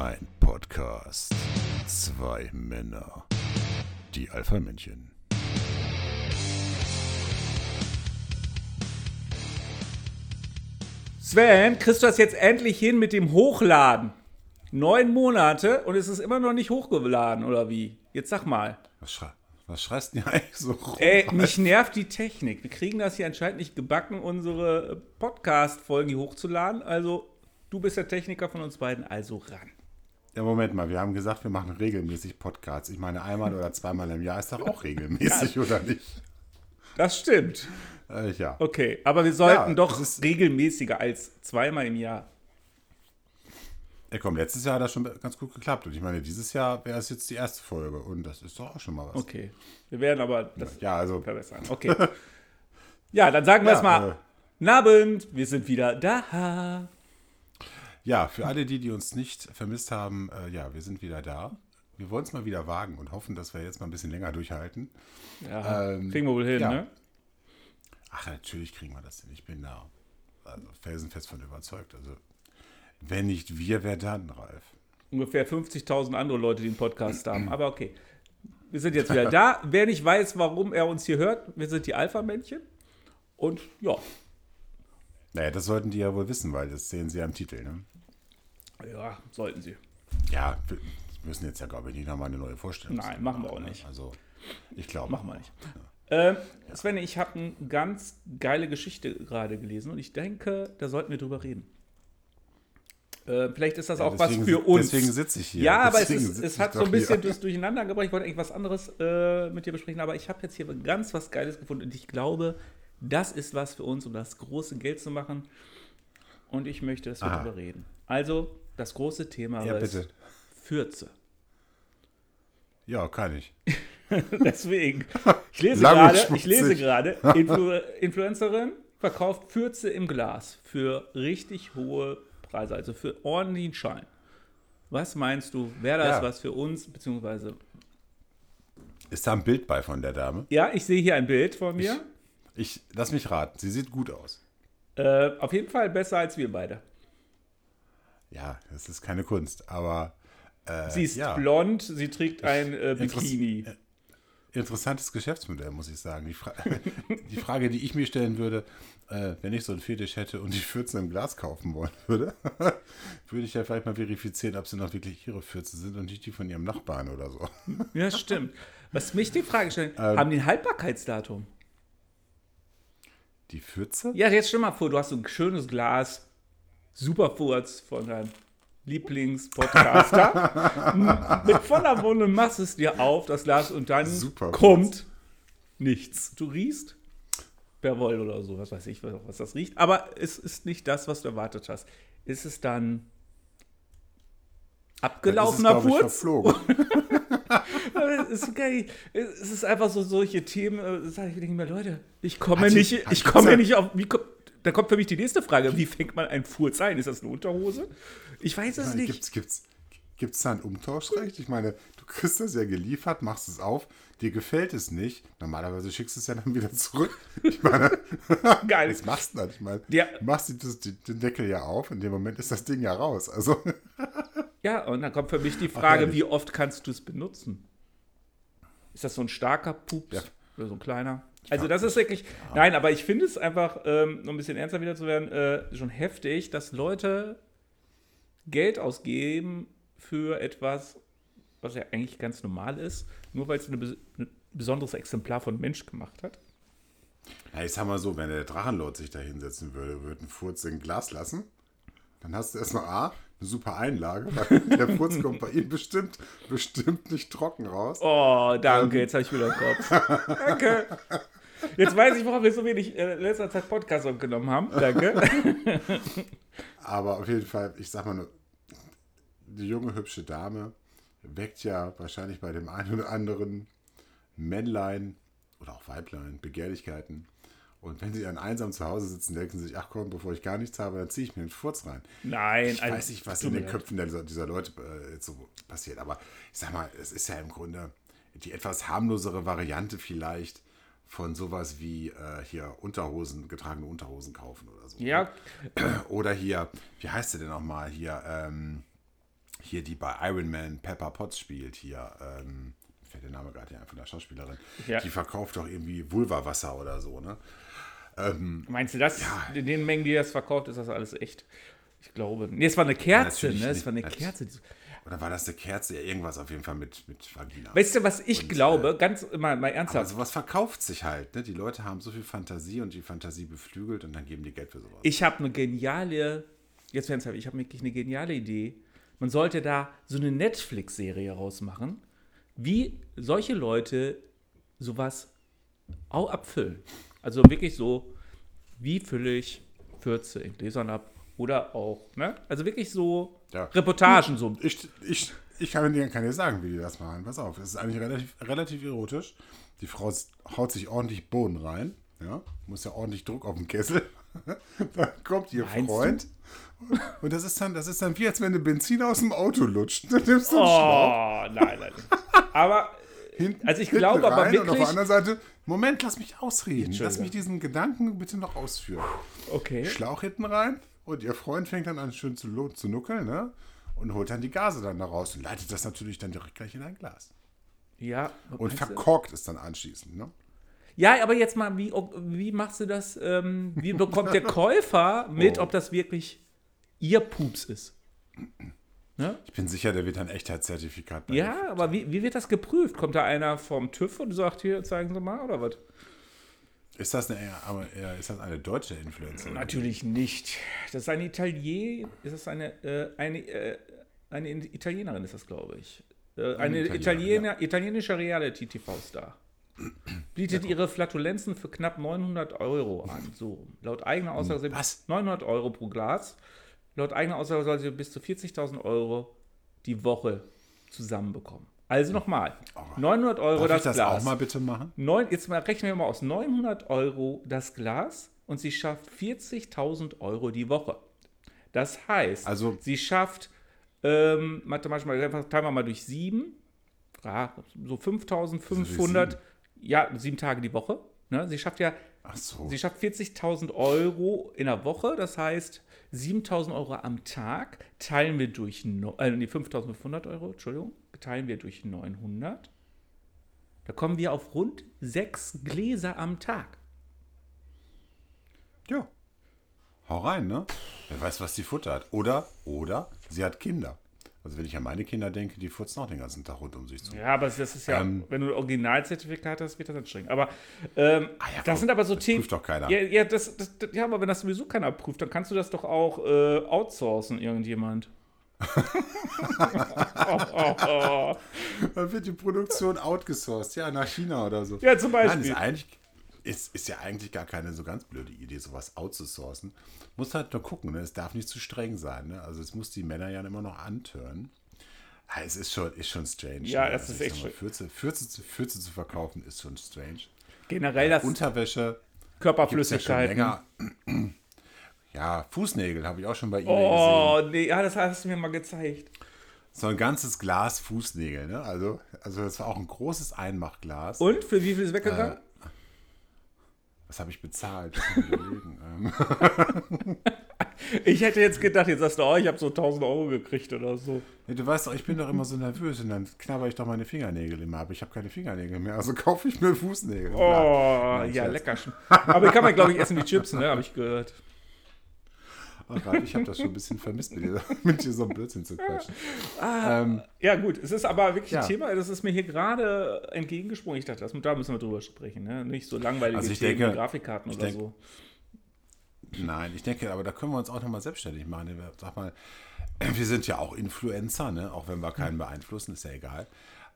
Ein Podcast. Zwei Männer. Die Alpha-Männchen. Sven, kriegst du das jetzt endlich hin mit dem Hochladen? Neun Monate und es ist immer noch nicht hochgeladen, oder wie? Jetzt sag mal. Was, schrei was schreist du denn hier eigentlich so rum? Ey, mich nervt die Technik. Wir kriegen das hier anscheinend nicht gebacken, unsere Podcast-Folgen hier hochzuladen. Also, du bist der Techniker von uns beiden, also ran. Ja, Moment mal, wir haben gesagt, wir machen regelmäßig Podcasts. Ich meine, einmal oder zweimal im Jahr ist doch auch regelmäßig, oder nicht? Das stimmt. Äh, ja. Okay, aber wir sollten Ja, doch regelmäßiger als zweimal im Jahr. ja. Komm, letztes Jahr hat das schon ganz gut geklappt. Und ich meine, dieses Jahr wäre es jetzt die erste Folge. Und das ist doch auch schon mal was. Okay, wir werden aber das Ja, also, verbessern. Okay. Ja, dann sagen wir Ja, es mal. äh, Guten Abend, wir sind wieder da. Ja, für alle die, die uns nicht vermisst haben, äh, ja, wir sind wieder da. Wir wollen es mal wieder wagen und hoffen, dass wir jetzt mal ein bisschen länger durchhalten. Ja, Ähm, kriegen wir wohl hin, ja. ne? Ach, natürlich kriegen wir das hin. Ich bin da also felsenfest von überzeugt. Also, wenn nicht wir, wer dann, Ralf? ungefähr 50.000 andere Leute, die einen Podcast haben. Aber okay. Wir sind jetzt wieder da. Wer nicht weiß, warum er uns hier hört, wir sind die Alpha-Männchen. Und ja, Naja, das sollten die ja wohl wissen, weil das sehen sie ja im Titel. Ne? Ja, sollten sie. Ja, wir müssen jetzt ja, glaube ich, nicht nochmal eine neue Vorstellung Nein, machen wir auch ne? nicht. Also, ich glaube. Machen wir nicht. Ähm, Sven, ich habe eine ganz geile Geschichte gerade gelesen und ich denke, da sollten wir drüber reden. Äh, vielleicht ist das Ja, auch was deswegen für uns. Deswegen sitze ich hier. Ja, aber es, Deswegen ist, es hat so ein bisschen das durcheinander gebracht. Ich wollte eigentlich was anderes äh, mit dir besprechen, aber ich habe jetzt hier ganz was Geiles gefunden und ich glaube, das ist was für uns, um das große Geld zu machen. Und ich möchte, dass wir Aha. darüber reden. Also, das große Thema Ja, ist bitte. Fürze. Ja, kann ich. Deswegen. Ich lese gerade, ich lese gerade, Influ Influencerin verkauft Fürze im Glas für richtig hohe Preise, also für ordentlichen Schein. Was meinst du, wäre das Ja. was für uns, beziehungsweise Ist da ein Bild bei von der Dame? Ja, ich sehe hier ein Bild von mir. Ich lass mich raten. Sie sieht gut aus. Äh, auf jeden Fall besser als wir beide. Ja, das ist keine Kunst, aber äh, Sie ist ja. blond, sie trägt ein äh, Interess- Bikini. interessantes Geschäftsmodell, muss ich sagen. Die, Fra die Frage, die ich mir stellen würde, äh, wenn ich so einen Fetisch hätte und die Pfütze im Glas kaufen wollen würde, würde ich ja vielleicht mal verifizieren, ob sie noch wirklich ihre Pfütze sind und nicht die von ihrem Nachbarn oder so. Ja, stimmt. Was mich die Frage stellt, Ähm. haben die ein Haltbarkeitsdatum? Die Pfütze? Ja, jetzt stell mal vor, du hast so ein schönes Glas, super Furz von deinem Lieblingspodcaster. Mit voller Wunde machst es dir auf, das Glas, und dann Super kommt nichts. Du riechst Perwoll oder so, was weiß ich, was das riecht. Aber es ist nicht das, was du erwartet hast. Ist es dann abgelaufener ich, Furz? es ist geil. Es ist einfach so solche Themen, äh, sage ich mir Leute, ich komme Hat nicht, ich die komme nicht auf, wie da kommt für mich die nächste Frage, wie fängt man einen Furz ein? Ist das eine Unterhose? Ich weiß es nicht. Gibt's, gibt's, gibt's da ein Umtauschrecht? Ich meine, du kriegst das ja geliefert, machst es auf, dir gefällt es nicht. Normalerweise schickst du es ja dann wieder zurück. Ich meine, Geil. was machst du dann? Ich meine, Ja. du machst das, den Deckel ja auf, in dem Moment ist das Ding ja raus. Also, Ja, und dann kommt für mich die Frage, wie oft kannst du es benutzen? Ist das so ein starker Pups Ja. oder so ein kleiner? Also das ist wirklich, nein, aber ich finde es einfach, ähm, um ein bisschen ernster wieder zu werden, äh, schon heftig, dass Leute Geld ausgeben für etwas, was ja eigentlich ganz normal ist, nur weil es ein besonderes Exemplar von Mensch gemacht hat. ja, ich sag mal so, wenn der Drachenlord sich da hinsetzen würde, würde einen Furz in ein Glas lassen, dann hast du erstmal A, eine super Einlage, weil der Furz kommt bei ihm bestimmt, bestimmt nicht trocken raus. Oh, danke, Ähm. jetzt habe ich wieder Kopf. danke. Jetzt weiß ich, warum wir so wenig äh, letzter Zeit Podcast aufgenommen haben. Danke. Aber auf jeden Fall, ich sag mal nur, die junge, hübsche Dame weckt ja wahrscheinlich bei dem einen oder anderen Männlein oder auch Weiblein Begehrlichkeiten. Und wenn sie dann einsam zu Hause sitzen, denken sie sich, ach komm, bevor ich gar nichts habe, dann ziehe ich mir einen Furz rein. Nein, Ich also, weiß nicht, was in den. Köpfen dieser, dieser Leute äh, jetzt so passiert. Aber ich sag mal, es ist ja im Grunde die etwas harmlosere Variante vielleicht von sowas wie äh, hier Unterhosen, getragene Unterhosen kaufen oder so. Ja, Oder hier, wie heißt der denn nochmal hier? Ähm, hier, die bei Iron Man Pepper Potts spielt, hier, ähm, fällt der Name gerade ein von der Schauspielerin, Ja. die verkauft doch irgendwie Vulva-Wasser oder so, ne? Ähm, Meinst du das? In den Mengen, die das verkauft, ist das alles echt? Ich glaube. Nee, es war eine Kerze, natürlich ne? Es war eine Kerze. Oder war das eine Kerze? Ja, irgendwas auf jeden Fall mit, mit Vagina. Weißt du, was ich Und, glaube? Ganz mal, mal Aber ernsthaft. sowas verkauft sich halt, ne? Die Leute haben so viel Fantasie und die Fantasie beflügelt und dann geben die Geld für sowas. Ich habe eine geniale, jetzt ernsthaft, ich habe wirklich eine geniale Idee. Man sollte da so eine Netflix-Serie rausmachen, wie solche Leute sowas auch abfüllen. Also wirklich so, wie fülle ich 14 Gläsern ab oder auch, ne? Also wirklich so Ja. Reportagen, so Ich, ich, ich kann dir, kann dir sagen, wie die das machen. Pass auf, es ist eigentlich relativ, relativ erotisch. Die Frau haut sich ordentlich Bohnen rein. Ja, muss ja ordentlich Druck auf den Kessel. dann kommt ihr Meinst Freund. Und das ist dann, das ist dann wie, als wenn du Benzin aus dem Auto lutscht. Dann nimmst du einen Schlauch Oh, nein, nein. Aber hinten, also ich glaube aber rein und auf wirklich- der anderen Seite, Moment, lass mich ausreden. Lass mich diesen Gedanken bitte noch ausführen. okay. Schlauch hinten rein und ihr Freund fängt dann an schön zu, zu nuckeln, ne? Und holt dann die Gase dann da raus und leitet das natürlich dann direkt gleich in ein Glas. Ja. Und verkorkt es dann anschließend, ne? Ja, aber jetzt mal, wie, wie machst du das? Ähm, wie bekommt der Käufer mit, Oh. ob das wirklich ihr Pups ist? Ich bin sicher, der wird ein Echtheitszertifikat bei Ja, aber wie, wie wird das geprüft? Kommt da einer vom TÜV und sagt, hier, zeigen Sie mal, oder was? Ist das eine, aber ist das eine deutsche Influencerin? Natürlich nicht. Das ist eine Italienerin, ist das eine, äh, eine, äh, eine Italienerin, ist das, glaube ich. Äh, eine Italienerin, Italiener, italienischer Reality-TV-Star. Bietet ihre Flatulenzen für knapp 900 Euro an. So, laut eigener Aussage sind Was? 900 Euro pro Glas. Laut eigener Aussage soll sie bis zu 40.000 Euro die Woche zusammenbekommen. Also nochmal, 900 Euro Darf das ich das Glas. auch mal bitte machen? Neun, jetzt mal rechnen wir mal aus. 900 Euro das Glas und sie schafft 40.000 Euro die Woche. Das heißt, Also- sie schafft, ähm, mathematisch mal, teilen wir mal durch sieben, ja, so 5.500, ja, sieben Tage die Woche. Ne? Sie schafft ja, Ach so. sie schafft 40.000 Euro in der Woche, das heißt 7.000 Euro am Tag teilen wir durch, no, äh, nee, 5.500 Euro, Entschuldigung, teilen wir durch 900. Da kommen wir auf rund sechs Gläser am Tag. Ja. Hau rein, ne? Wer weiß, was die futtert. Oder, oder sie hat Kinder. Also wenn ich an meine Kinder denke, die furzen auch den ganzen Tag rund um sich zu. Ja, aber das ist ja, Ähm. wenn du ein Originalzertifikat hast, wird das anstrengend. Aber ähm, Ah ja, das komm, sind aber so das Themen. prüft doch keiner. Ja, ja, das, das, das, ja, aber wenn das sowieso keiner prüft, dann kannst du das doch auch äh, outsourcen, irgendjemand. Dann wird die Produktion outgesourced, ja, nach China oder so. Ja, zum Nein, Beispiel. ist, eigentlich, ist, ist ja eigentlich gar keine so ganz blöde Idee, sowas outzusourcen. Muss halt nur gucken, ne? es darf nicht zu streng sein. Ne? Also es muss die Männer ja immer noch antören. Ja, es ist schon, ist schon strange. Ja, ne? das Also ist echt mal, Fürze, Fürze, zu- Fürze zu verkaufen ist schon strange. Generell das Unterwäsche gibt's ja Körperflüssigkeiten. länger. Ja, Fußnägel habe ich auch schon bei eBay gesehen. oh, nee, ja, das hast du mir mal gezeigt. So ein ganzes Glas Fußnägel. Ne? Also, also das war auch ein großes Einmachglas. Und für wie viel ist weggegangen? Was habe ich bezahlt? Ähm, Ich hätte jetzt gedacht, jetzt sagst du, oh, ich habe so 1000 Euro gekriegt oder so. Nee, du weißt doch, ich bin doch immer so nervös und dann knabber ich doch meine Fingernägel immer, aber ich habe keine Fingernägel mehr, also kaufe ich mir Fußnägel. Oh, Nein, ja, lecker. schon. Aber ich kann man, glaube ich, essen wie Chips, ne? Habe ich gehört. Ralf, ich habe das schon ein bisschen vermisst, mit dir, mit dir so ein Blödsinn zu quatschen. ähm, Ja, gut, es ist aber wirklich Ja. ein Thema, das ist mir hier gerade entgegengesprungen. Ich dachte, das, da müssen wir drüber sprechen, ne? Nicht so langweilige Also ich Themen denke- wie Grafikkarten oder denke- so. nein, ich denke, aber da können wir uns auch nochmal selbstständig machen. Wir- Sag mal, wir sind ja auch Influencer, ne? auch wenn wir keinen beeinflussen, ist ja egal.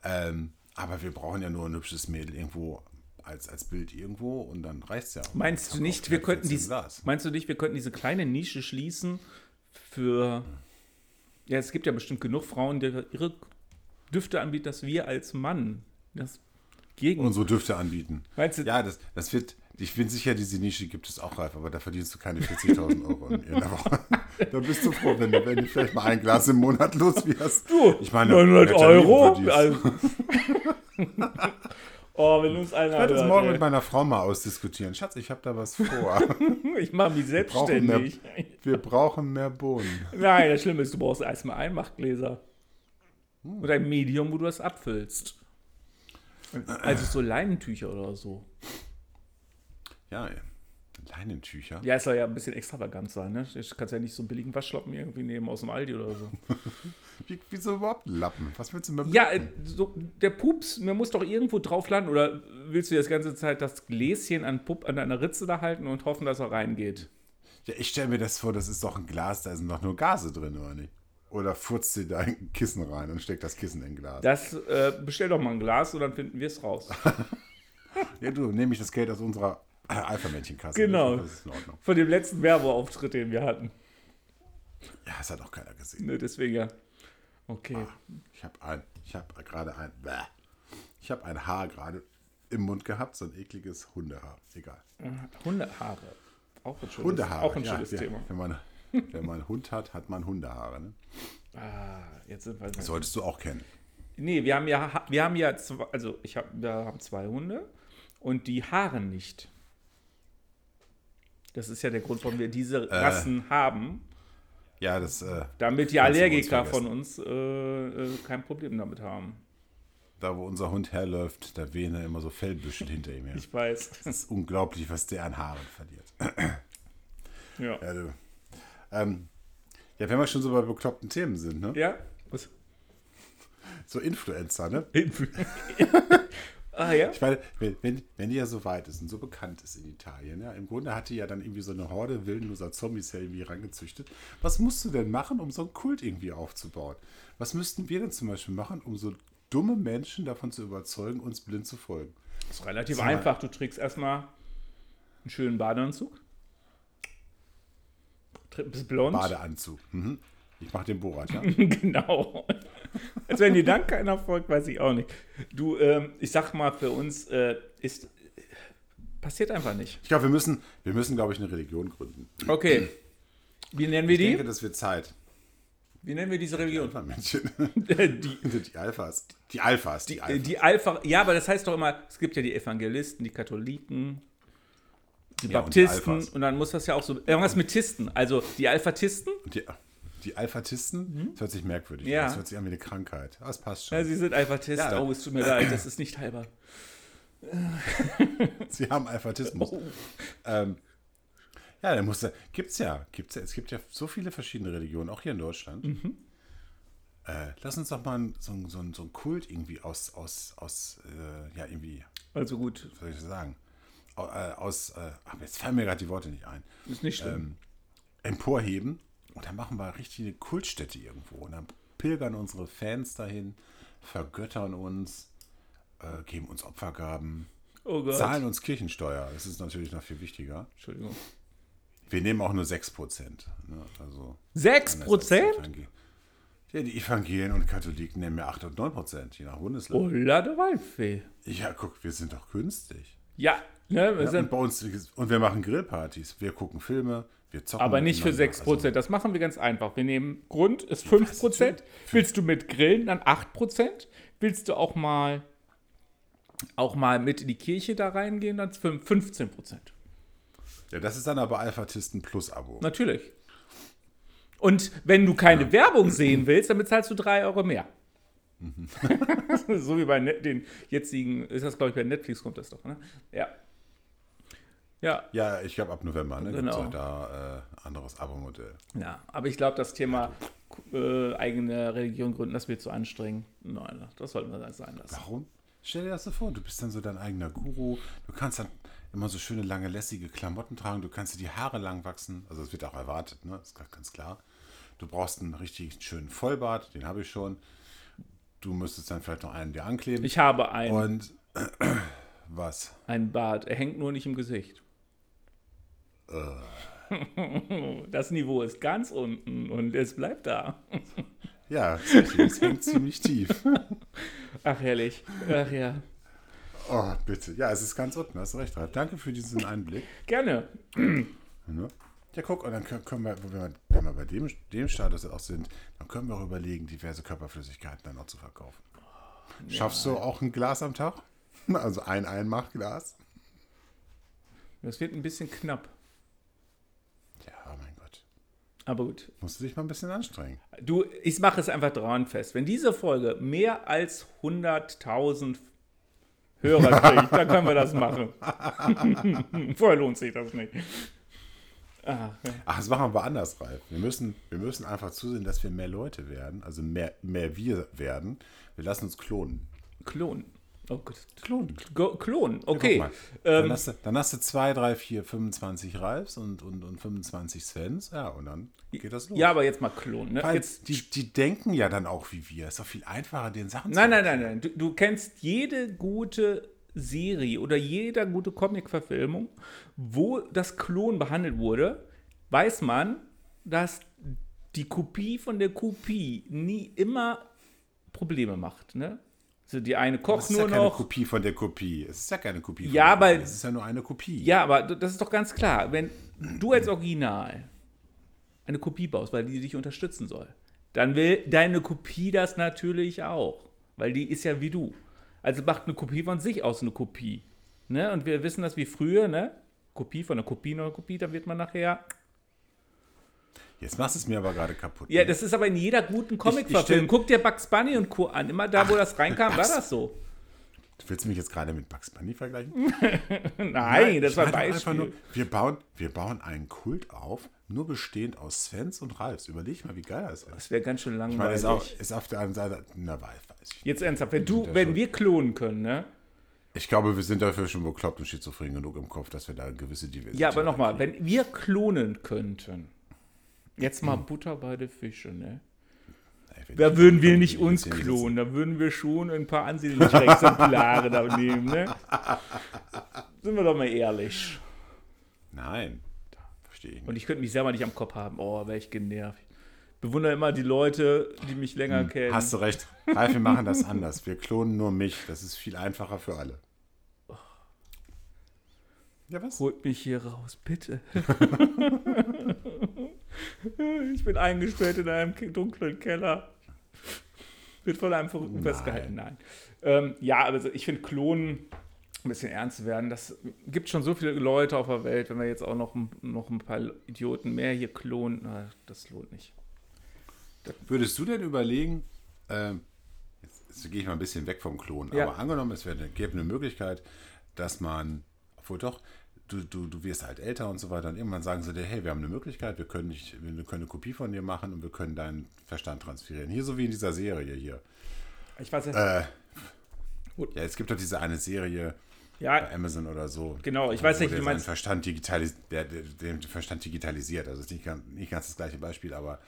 Ähm, aber wir brauchen ja nur ein hübsches Mädel irgendwo als, als Bild irgendwo und dann reicht es ja. Meinst du nicht, wir könnten 14 dies, meinst du nicht, wir könnten diese kleine Nische schließen für ja, es gibt ja bestimmt genug Frauen, die ihre Düfte anbieten, dass wir als Mann das gegen unsere Düfte anbieten. Meinst du- Ja, das, das wird, ich bin sicher, diese Nische gibt es auch, Ralf, aber da verdienst du keine 40.000 Euro in, der Woche. da bist du froh, wenn du, wenn du vielleicht mal ein Glas im Monat los wirst. Du, ich meine, 900 wer Termin Euro? Also, oh, wenn uns einer Ich werde das morgen ey. mit meiner Frau mal ausdiskutieren. Schatz, ich habe da was vor. Ich mache mich brauchen mehr- selbstständig. Wir brauchen mehr Bohnen. Nein, das Schlimme ist, du brauchst erstmal Einmachgläser. Und ein Medium, wo du das abfüllst. Also so Leinentücher oder so. Ja, ey. Leinentücher. Ja, es soll ja ein bisschen extravagant sein, ne? Du kannst ja nicht so einen billigen Waschlappen irgendwie nehmen aus dem Aldi oder so. Wie, wieso überhaupt Lappen? Was willst du mit Ja, äh, so, der Pups, mir muss doch irgendwo drauf landen. Oder willst du die ganze Zeit das Gläschen an, Pup, an einer Ritze da halten und hoffen, dass er reingeht? Ja, ich stelle mir das vor, das ist doch ein Glas, da sind doch nur Gase drin, oder nicht? Oder furzt sie da ein Kissen rein und steckt das Kissen in ein Glas? Das, äh, bestell doch mal ein Glas und dann finden wir es raus. Ja, du, nehme ich das Geld aus unserer Alpha-Männchen-Kasse. Genau. Das ist in Ordnung. Von dem letzten Werbeauftritt, den wir hatten. Ja, das hat auch keiner gesehen. Ne, deswegen ja. Okay. Ich habe ein, ich habe gerade ein, bäh. ich habe ein Haar gerade im Mund gehabt, so ein ekliges Hundehaar. Egal. Hundehaare. Auch ein schönes, Hundehaare. Auch ein ja, schönes ja, Thema. Wenn man, wenn man einen Hund hat, hat man Hundehaare. Ne? Ah, jetzt sind wir. Das solltest du auch kennen. Nee, wir haben ja, wir haben ja, zwei, also ich hab, wir haben zwei Hunde und die Haare nicht. Das ist ja der Grund, warum wir diese Rassen haben, Ja, das, äh, damit die Allergiker uns von uns äh, äh, kein Problem damit haben. da wo unser Hund herläuft, da wehen immer so Fellbüschel hinter ihm her. Ich weiß. Das ist unglaublich, was der an Haaren verliert. Ja. Ja, du. Ähm, ja, wenn wir schon so bei bekloppten Themen sind, ne? Ja? Was? So Influencer, ne? ah ja? Ich meine, wenn, wenn, die ja so weit ist und so bekannt ist in Italien, ja, im Grunde hat die ja dann irgendwie so eine Horde willenloser Zombies ja irgendwie rangezüchtet. Was musst du denn machen, um so einen Kult irgendwie aufzubauen? Was müssten wir denn zum Beispiel machen, um so dumme Menschen davon zu überzeugen, uns blind zu folgen? Das ist relativ Sag mal. einfach. Du trägst erstmal einen schönen Badeanzug. Bist blond. Badeanzug. Mhm. Ich mache den Borat, ja? genau. Als wenn dir dann keiner folgt, weiß ich auch nicht. Du, ähm, ich sag mal, für uns äh, ist. Passiert einfach nicht. Ich glaube, wir müssen, wir müssen, glaube ich, eine Religion gründen. Okay. Wie nennen wir Ich denke, die? das wird Zeit. Wie nennen wir diese Religion? Alpha-Männchen. die, Die Alphas. Die Alphas. Die die, Alphas. die Alpha. Ja, aber das heißt doch immer, es gibt ja die Evangelisten, die Katholiken, die Ja, und die Baptisten Alphas. und, dann muss das ja auch so. Irgendwas mit Tisten. Also die Alphatisten, Die, die Alphatisten, das hört sich merkwürdig Ja. an. Das hört sich an wie eine Krankheit. Aber es passt schon. ja, sie sind Alphatisten. Ja. Oh, es tut mir leid, das ist nicht halber. Sie haben Alphatismus. Oh. Ähm, ja, dann muss da, gibt's ja, gibt's ja, es gibt ja so viele verschiedene Religionen, auch hier in Deutschland. Mhm. Äh, lass uns doch mal so, ein- so, so ein Kult irgendwie aus, aus, aus äh, ja, irgendwie, Also gut, was soll ich sagen, äh, aus, äh, ach, jetzt fallen mir gerade die Worte nicht ein, ist nicht schlimm. ähm, emporheben und dann machen wir richtig eine Kultstätte irgendwo und dann pilgern unsere Fans dahin, vergöttern uns, äh, geben uns Opfergaben, oh Gott. zahlen uns Kirchensteuer. Das ist natürlich noch viel wichtiger. Entschuldigung. Wir nehmen auch nur 6%. Ne? Also, 6 anders als die Prozent? Evangelien. Ja, die Evangelien und Katholiken nehmen ja 8 und 9 Prozent, je nach Bundesland. Oh, la de Waldfee. Ja, guck, wir sind doch günstig. Ja, ne, wir Ja, sind, und, bei uns, und wir machen Grillpartys. Wir gucken Filme, wir zocken. aber nicht für miteinander. 6 Prozent. Das machen wir ganz einfach. Wir nehmen Grund ist 5 Prozent. Willst du mit Grillen, dann 8 Prozent. Willst du auch mal auch mal mit in die Kirche da reingehen, dann 15 Prozent. Also, ja, das ist dann aber Alphatisten plus Abo. Natürlich. Und wenn du keine Werbung sehen willst, dann bezahlst du 3 Euro mehr. Mhm. so wie bei den jetzigen, ist das glaube ich bei Netflix kommt das doch, ne? Ja. Ja, Ja, ich glaube ab November, ne? Gibt's Genau. ja da äh, anderes Abo-Modell. ja. Aber ich glaube, das Thema äh, eigene Religion gründen, das wird zu anstrengend. Nein, das sollten wir dann sein lassen. Warum? Stell dir das so vor, du bist dann so dein eigener Guru. Du kannst dann immer so schöne, lange, lässige Klamotten tragen. Du kannst dir die Haare lang wachsen. Also, das wird auch erwartet, ne? ist ganz- ganz klar. Du brauchst einen richtig schönen Vollbart, den habe ich schon. Du müsstest dann vielleicht noch einen dir ankleben. Ich habe einen, Und was? einen Bart. Er hängt nur nicht im Gesicht. Das Niveau ist ganz unten und es bleibt da. Ja, es hängt ziemlich tief. Ach, herrlich. Ach ja. Oh, bitte. Ja, es ist ganz unten, hast du recht. Ralf. Danke für diesen Einblick. Gerne. Ne? Ja, guck, und dann können, wir, wenn wir, wenn wir bei dem, dem Status auch sind, dann können wir auch überlegen, diverse Körperflüssigkeiten dann noch zu verkaufen. Schaffst du auch ein Glas am Tag? Also ein Einmachglas? Das wird ein bisschen knapp. Ja. Aber gut. Musst du dich mal ein bisschen anstrengen. Du, ich mache es einfach dran fest. Wenn diese Folge mehr als 100.000 Hörer kriegt, dann können wir das machen. Vorher lohnt sich das nicht. Ach, Ach, das machen wir anders, Ralf. Wir müssen, wir müssen einfach zusehen, dass wir mehr Leute werden, also mehr, mehr wir werden. Wir lassen uns klonen. Klonen. Oh Gott. Klonen. Klonen, okay. Ja, dann, ähm, hast du, dann hast du 2, 3, 4, 25 Ralfs und, und, und 25 Svens. Ja, und dann geht das los. Ja, aber jetzt mal klonen. Ne? Jetzt, die, die denken ja dann auch wie wir. Ist doch viel einfacher, den Sachen nein, zu Nein, nein, nein, nein. Du, du kennst jede gute Serie oder jeder gute Comic-Verfilmung, wo das Klon behandelt wurde, weiß man, dass die Kopie von der Kopie nie immer Probleme macht. Ne? Also die eine kocht nur noch. Das ist ja keine Kopie von der Kopie. Es ist ja keine Kopie. Von ja, aber es ist ja nur eine Kopie. Ja, aber das ist doch ganz klar. Wenn du als Original eine Kopie baust, weil die dich unterstützen soll, dann will deine Kopie das natürlich auch, weil die ist ja wie du. Also macht eine Kopie von sich aus eine Kopie. Ne? Und wir wissen das wie früher, ne? Kopie von einer Kopie noch eine Kopie, da wird man nachher Jetzt machst du es mir aber gerade kaputt. Ja, das ist aber in jeder guten Comic-Verfilmung. Guck dir Bugs Bunny und Co. an. Immer da, wo das reinkam, war das so. Du willst mich jetzt gerade mit Bugs Bunny vergleichen? Nein, Nein, das war ein Beispiel. Nur, wir, bauen, wir bauen einen Kult auf, nur bestehend aus Svens und Ralfs. Überleg mal, wie geil das ist. Das wäre ganz schön langweilig. Ich meine, ist, auch, ist auf der anderen Seite, na, weiß ich. Jetzt ernsthaft, wenn, du, wenn wir klonen können, ne? Ich glaube, wir sind dafür schon bekloppt und schizophren genug im Kopf, dass wir da eine gewisse Diversität Ja, aber nochmal, wenn wir klonen könnten, Jetzt mal Butter bei den Fischen, ne? Da würden wir nicht uns klonen, da würden wir schon ein paar ansehnliche Exemplare da nehmen, ne? Sind wir doch mal ehrlich. Nein, verstehe ich nicht. Und ich könnte mich selber nicht am Kopf haben. Oh, wäre ich genervt. Bewundere immer die Leute, die mich länger hm, kennen. Hast du recht. Ralf, wir machen das anders. Wir klonen nur mich. Das ist viel einfacher für alle. Ja, was? Holt mich hier raus, bitte. ich bin eingesperrt in einem dunklen Keller. Wird von einem Verrückten Nein. festgehalten. Nein. Ähm, ja, also ich finde Klonen ein bisschen ernst zu werden. Das gibt schon so viele Leute auf der Welt. Wenn wir jetzt auch noch, noch ein paar Idioten mehr hier klonen, na, das lohnt nicht. Das Würdest du denn überlegen, äh, jetzt, jetzt gehe ich mal ein bisschen weg vom Klonen, ja. aber angenommen, es wäre, gäbe eine Möglichkeit, dass man, obwohl doch, du, du, du wirst halt älter und so weiter und irgendwann sagen sie dir, hey, wir haben eine Möglichkeit, wir können, nicht, wir können eine Kopie von dir machen und wir können deinen Verstand transferieren. Hier so wie in dieser Serie hier. Ich weiß jetzt. Äh, ja, es gibt doch diese eine Serie ja, bei Amazon oder so. Genau, ich weiß nicht, wie du meinst. Verstand digitalis der, der, den Verstand digitalisiert. Also ist nicht, nicht ganz das gleiche Beispiel, aber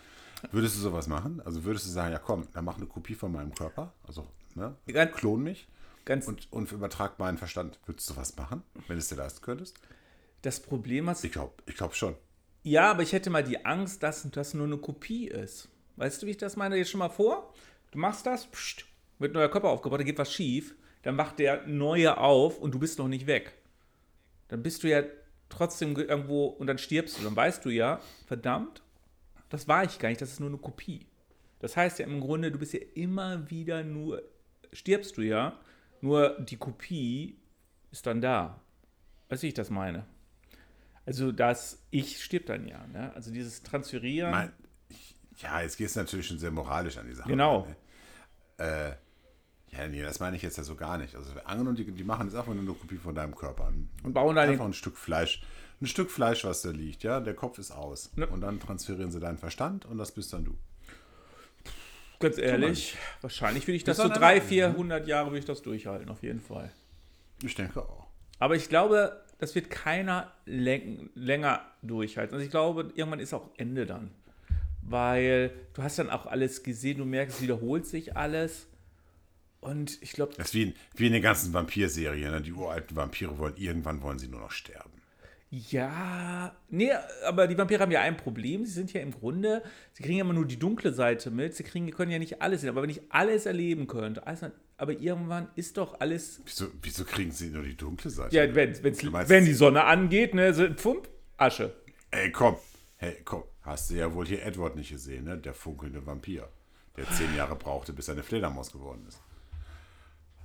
würdest du sowas machen? Also würdest du sagen, ja komm, dann mach eine Kopie von meinem Körper, also ne, klon mich Ganz und, und übertrag meinen Verstand. Würdest du was machen, wenn du es dir leisten könntest? Das Problem ist. Ich glaube ich glaub schon. Ja, aber ich hätte mal die Angst, dass das nur eine Kopie ist. Weißt du, wie ich das meine? Jetzt schon mal vor. Du machst das, pst, wird neuer Körper aufgebaut, da geht was schief. Dann macht der neue auf und du bist noch nicht weg. Dann bist du ja trotzdem irgendwo und dann stirbst du. Dann weißt du ja, verdammt, das war ich gar nicht, das ist nur eine Kopie. Das heißt ja im Grunde, du bist ja immer wieder nur, stirbst du ja nur die Kopie ist dann da. Weißt du, wie ich das meine? Also das Ich stirbt dann ja. Ne? Also dieses Transferieren. Mein, ja, jetzt geht es natürlich schon sehr moralisch an die Sache. Genau. Ne? Äh, ja, nee, das meine ich jetzt ja so gar nicht. Also angenommen, die, die machen jetzt einfach nur eine Kopie von deinem Körper. Und bauen dann einfach ein Stück Fleisch. Ein Stück Fleisch, was da liegt, ja. Der Kopf ist aus. Ne? Und dann transferieren sie deinen Verstand und das bist dann du. Ganz ehrlich, wahrscheinlich würde ich das, das so 300, 400 Jahre würde ich das durchhalten, auf jeden Fall. Ich denke auch. Aber ich glaube, das wird keiner länger durchhalten. Also ich glaube, irgendwann ist auch Ende dann. Weil du hast dann auch alles gesehen, du merkst, es wiederholt sich alles. Und ich glaube. Das ist wie in, wie in den ganzen Vampir-Serien. Ne? Die uralten Vampire wollen, irgendwann wollen sie nur noch sterben. Ja, nee, aber die Vampire haben ja ein Problem. Sie sind ja im Grunde, sie kriegen ja immer nur die dunkle Seite mit. Sie kriegen, können ja nicht alles sehen. Aber wenn ich alles erleben könnte, alles, aber irgendwann ist doch alles. Wieso, wieso kriegen sie nur die dunkle Seite? Ja, wenn, wenn die Sonne angeht, ne, so, pfump, Asche. Ey, komm, hey, komm, hast du ja wohl hier Edward nicht gesehen, ne? Der funkelnde Vampir, der zehn Jahre brauchte, bis er eine Fledermaus geworden ist.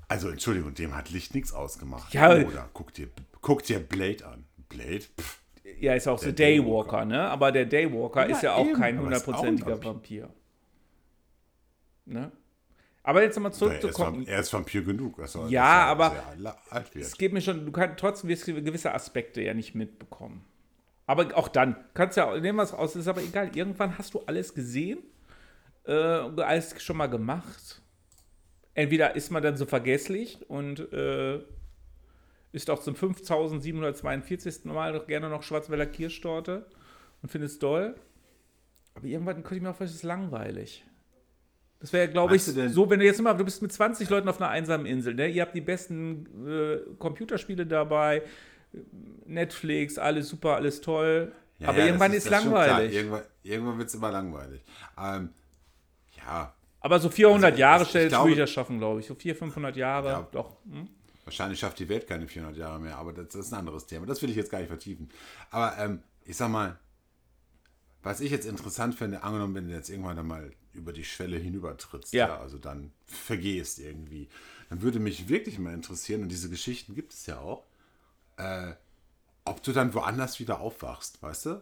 Also, Entschuldigung, dem hat Licht nichts ausgemacht. Ja. Oder guck dir, guck dir Blade an. Blade? Pff. Ja, ist auch Der so Daywalker, ne? Aber der Daywalker Ja, ist ja auch eben, kein hundertprozentiger Vampir. Ne? Aber jetzt nochmal zurückzukommen. Er ist Vampir genug. Also, Ja, er aber. Es geht mir schon, du kannst trotzdem gewisse Aspekte ja nicht mitbekommen. Aber auch dann, kannst ja, nehmen wir es aus, ist aber egal. Irgendwann hast du alles gesehen, äh, alles schon mal gemacht. Entweder ist man dann so vergesslich und äh, ist auch zum 5742. Mal doch gerne noch Schwarzwälder Kirschtorte und findet es toll. Aber irgendwann könnte ich mir auch vorstellen, es ist langweilig. Das wäre, glaube ich, du so, wenn du jetzt immer, du bist mit 20 Leuten auf einer einsamen Insel, ne? Ihr habt die besten äh, Computerspiele dabei, Netflix, alles super, alles toll. Ja, aber ja, irgendwann ist, klar. langweilig. Irgendwann, irgendwann wird es immer langweilig. Ähm, ja, aber so 400 Also, Jahre stellst würde ich das schaffen, glaube ich. So 400, 500 Jahre, Ja. doch. Hm? Wahrscheinlich schafft die Welt keine 400 Jahre mehr, aber das, das ist ein anderes Thema. Das will ich jetzt gar nicht vertiefen. Aber ähm, ich sag mal, was ich jetzt interessant finde, angenommen, wenn du jetzt irgendwann dann mal über die Schwelle hinübertrittst, Ja. ja. also dann vergehst irgendwie, dann würde mich wirklich mal interessieren, und diese Geschichten gibt es ja auch, äh, ob du dann woanders wieder aufwachst, weißt du?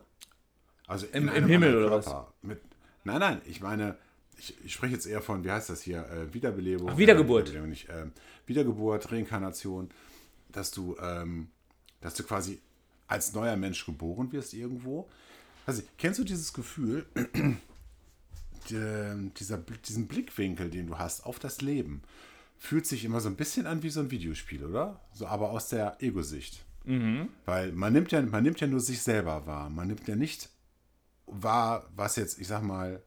Also Im- im Himmel oder was? Mit, nein, nein, ich meine, ich, ich spreche jetzt eher von, wie heißt das hier, äh, Wiederbelebung. Ach, Wiedergeburt. Äh, Wiederbelebung nicht, ähm, Wiedergeburt, Reinkarnation, dass du, ähm, dass du quasi als neuer Mensch geboren wirst irgendwo. Also, kennst du dieses Gefühl, die, dieser, diesen Blickwinkel, den du hast auf das Leben, fühlt sich immer so ein bisschen an wie so ein Videospiel, oder? So, aber aus der Ego-Sicht. Weil man nimmt, ja, man nimmt ja nur sich selber wahr. Man nimmt ja nicht wahr, was jetzt, ich sag mal,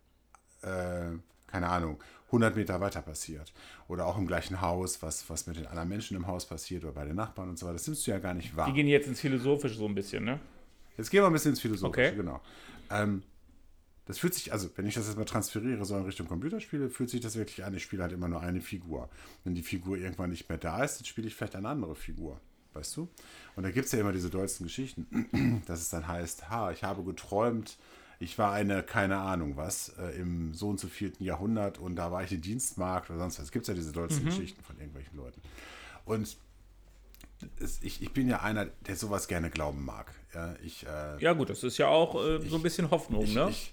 äh, keine Ahnung, 100 Meter weiter passiert. Oder auch im gleichen Haus, was, was mit den anderen Menschen im Haus passiert oder bei den Nachbarn und so weiter. Das nimmst du ja gar nicht wahr. Die gehen jetzt ins Philosophische so ein bisschen, ne? Jetzt gehen wir ein bisschen ins Philosophische, Okay. genau. Ähm, das fühlt sich, also wenn ich das jetzt mal transferiere, so in Richtung Computerspiele, fühlt sich das wirklich an, ich spiele halt immer nur eine Figur. Wenn die Figur irgendwann nicht mehr da ist, dann spiele ich vielleicht eine andere Figur. Weißt du? Und da gibt es ja immer diese dollsten Geschichten, dass es dann heißt, ha, ich habe geträumt, ich war eine, keine Ahnung was, äh, im so und so vierten Jahrhundert und da war ich in Dienstmarkt oder sonst was. Es gibt ja diese dollsten Geschichten von irgendwelchen Leuten. Und es, ich, ich bin ja einer, der sowas gerne glauben mag. Ja, ich, äh, Ja, gut, das ist ja auch äh, so ein bisschen Hoffnung, ich, ne? ich,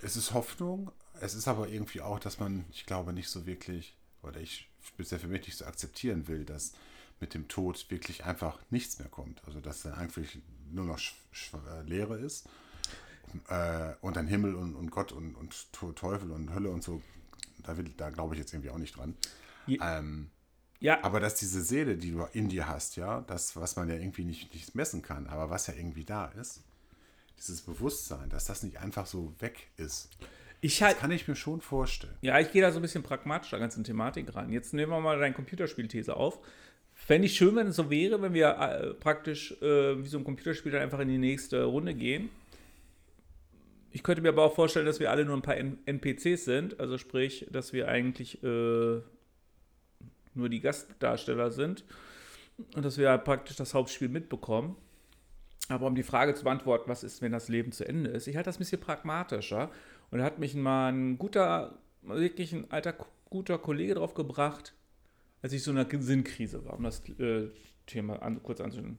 es ist Hoffnung, es ist aber irgendwie auch, dass man, ich glaube, nicht so wirklich, oder ich bisher für mich nicht so akzeptieren will, dass mit dem Tod wirklich einfach nichts mehr kommt. Also, dass dann eigentlich nur noch äh, Leere ist. Äh, und dann Himmel und, und Gott und, und Teufel und Hölle und so, da, will- da glaube ich jetzt irgendwie auch nicht dran. Je- Ähm, ja, aber dass diese Seele, die du in dir hast, ja, das, was man ja irgendwie nicht, nicht messen kann, aber was ja irgendwie da ist, dieses Bewusstsein, dass das nicht einfach so weg ist, ich halt, kann ich mir schon vorstellen. Ja, ich gehe da so ein bisschen pragmatisch an der ganzen Thematik ran. Jetzt nehmen wir mal deine Computerspielthese auf. Fände ich schön, wenn es so wäre, wenn wir äh, praktisch äh, wie so ein Computerspiel dann einfach in die nächste Runde gehen. Ich könnte mir aber auch vorstellen, dass wir alle nur ein paar NPCs sind. Also sprich, dass wir eigentlich äh, nur die Gastdarsteller sind. Und dass wir praktisch das Hauptspiel mitbekommen. Aber um die Frage zu beantworten, was ist, wenn das Leben zu Ende ist, ich halte das ein bisschen pragmatischer. Und da hat mich mal ein guter, wirklich ein alter, guter Kollege drauf gebracht, als ich so in einer Sinnkrise war, um das äh, Thema an, kurz anzunehmen.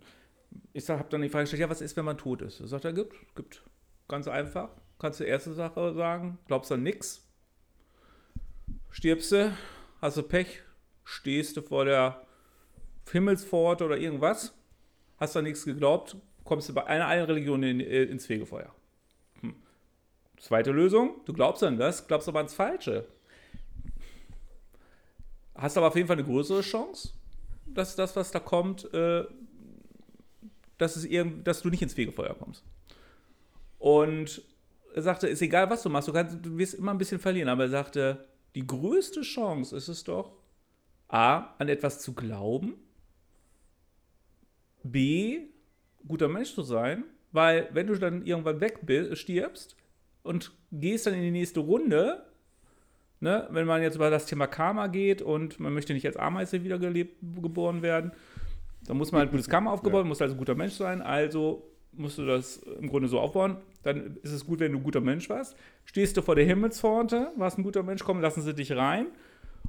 Ich habe dann die Frage gestellt, ja, was ist, wenn man tot ist? Er sagt, er gibt, gibt. Ganz einfach. Kannst du erste Sache sagen, glaubst an nix? Stirbst du, hast du Pech, stehst du vor der Himmelspforte oder irgendwas, hast an nichts geglaubt, kommst du bei einer, einer Religion in, äh, ins Fegefeuer. Hm. Zweite Lösung, du glaubst an das, glaubst aber ans Falsche. Hast aber auf jeden Fall eine größere Chance, dass das, was da kommt, äh, dass, es irgend, dass du nicht ins Fegefeuer kommst. Und er sagte, ist egal, was du machst, du, kannst, du wirst immer ein bisschen verlieren. Aber er sagte, die größte Chance ist es doch, A, an etwas zu glauben, B, guter Mensch zu sein, weil wenn du dann irgendwann weg bist, stirbst und gehst dann in die nächste Runde, ne, wenn man jetzt über das Thema Karma geht und man möchte nicht als Ameise wiedergelebt geboren werden, dann muss man halt gutes Karma aufgebaut, muss also ein guter Mensch sein, also musst du das im Grunde so aufbauen. Dann ist es gut, wenn du ein guter Mensch warst. Stehst du vor der Himmelspforte, warst ein guter Mensch, komm, lassen sie dich rein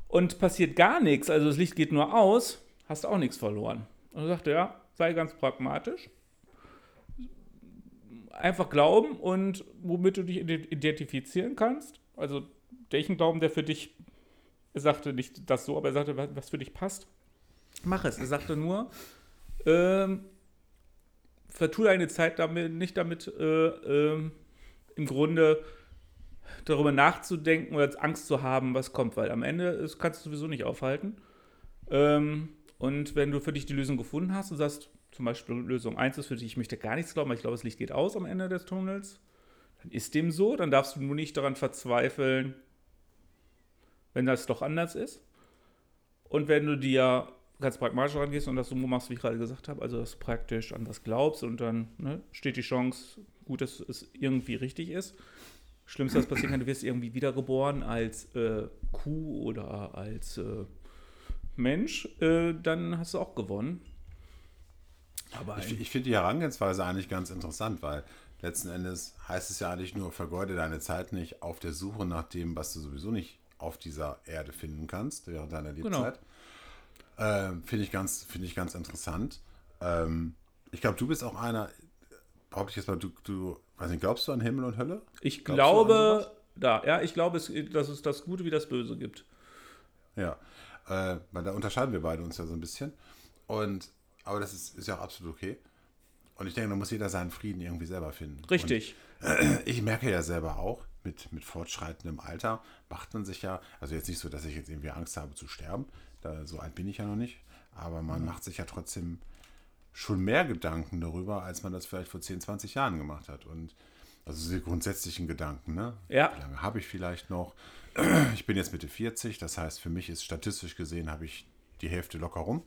und passiert gar nichts, also das Licht geht nur aus, hast auch nichts verloren. Und er sagte, ja, sei ganz pragmatisch. einfach glauben und womit du dich identifizieren kannst. Also welchen Glauben, der für dich, er sagte nicht das so, aber er sagte, was für dich passt, mach es. Er sagte nur, ähm, vertue deine Zeit damit, nicht damit, äh, äh, im Grunde darüber nachzudenken oder Angst zu haben, was kommt, weil am Ende ist, kannst du sowieso nicht aufhalten. Ähm, und wenn du für dich die Lösung gefunden hast und sagst, zum Beispiel Lösung 1 ist für dich, ich möchte gar nichts glauben, aber ich glaube, das Licht geht aus am Ende des Tunnels, dann ist dem so, dann darfst du nur nicht daran verzweifeln, wenn das doch anders ist. Und wenn du dir ganz pragmatisch rangehst und das so machst, wie ich gerade gesagt habe, also dass du praktisch an was glaubst und dann ne, steht die Chance, gut, dass es irgendwie richtig ist. Schlimmste, was passieren kann, du wirst irgendwie wiedergeboren als äh, Kuh oder als äh, Mensch, äh, dann hast du auch gewonnen. Aber ich, ich finde die Herangehensweise eigentlich ganz interessant, weil letzten Endes heißt es ja eigentlich nur, vergeude deine Zeit nicht auf der Suche nach dem, was du sowieso nicht auf dieser Erde finden kannst während deiner. Lebzeit. Genau. Ähm, finde ich, ganz, find ich ganz interessant. Ähm, ich glaube, du bist auch einer, behaupte ich jetzt mal, du, du weiß nicht, glaubst du an Himmel und Hölle? Ich glaubst glaube, da, ja, ich glaube, es, dass es das Gute wie das Böse gibt. Ja, äh, weil da unterscheiden wir beide uns ja so ein bisschen. Und, aber das ist, ist ja auch absolut okay. Und ich denke, da muss jeder seinen Frieden irgendwie selber finden. Richtig. Und, äh, ich merke ja selber auch, mit, mit fortschreitendem Alter macht man sich ja, also jetzt nicht so, dass ich jetzt irgendwie Angst habe zu sterben, da, so alt bin ich ja noch nicht, aber man mhm. macht sich ja trotzdem schon mehr Gedanken darüber, als man das vielleicht vor 10, 20 Jahren gemacht hat. Und also diese grundsätzlichen Gedanken, ne? Ja. Wie lange habe ich vielleicht noch? Ich bin jetzt Mitte 40, das heißt, für mich ist statistisch gesehen, habe ich die Hälfte locker rum.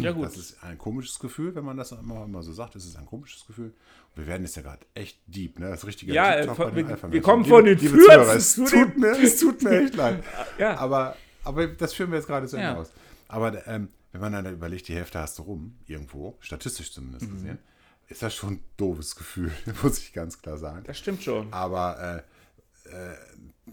Ja, gut. Das ist ein komisches Gefühl, wenn man das immer, immer so sagt. Es ist ein komisches Gefühl. Wir werden jetzt ja gerade echt deep, ne? Das richtige Ja, äh, wir, wir kommen von den Führern es, tut mir, es tut mir echt leid. Ja. Aber, aber das führen wir jetzt gerade zu Ende ja. aus. Aber ähm, wenn man dann überlegt, die Hälfte hast du rum, irgendwo, statistisch zumindest mhm. gesehen, ist das schon ein doofes Gefühl, muss ich ganz klar sagen. Das stimmt schon. Aber äh, äh,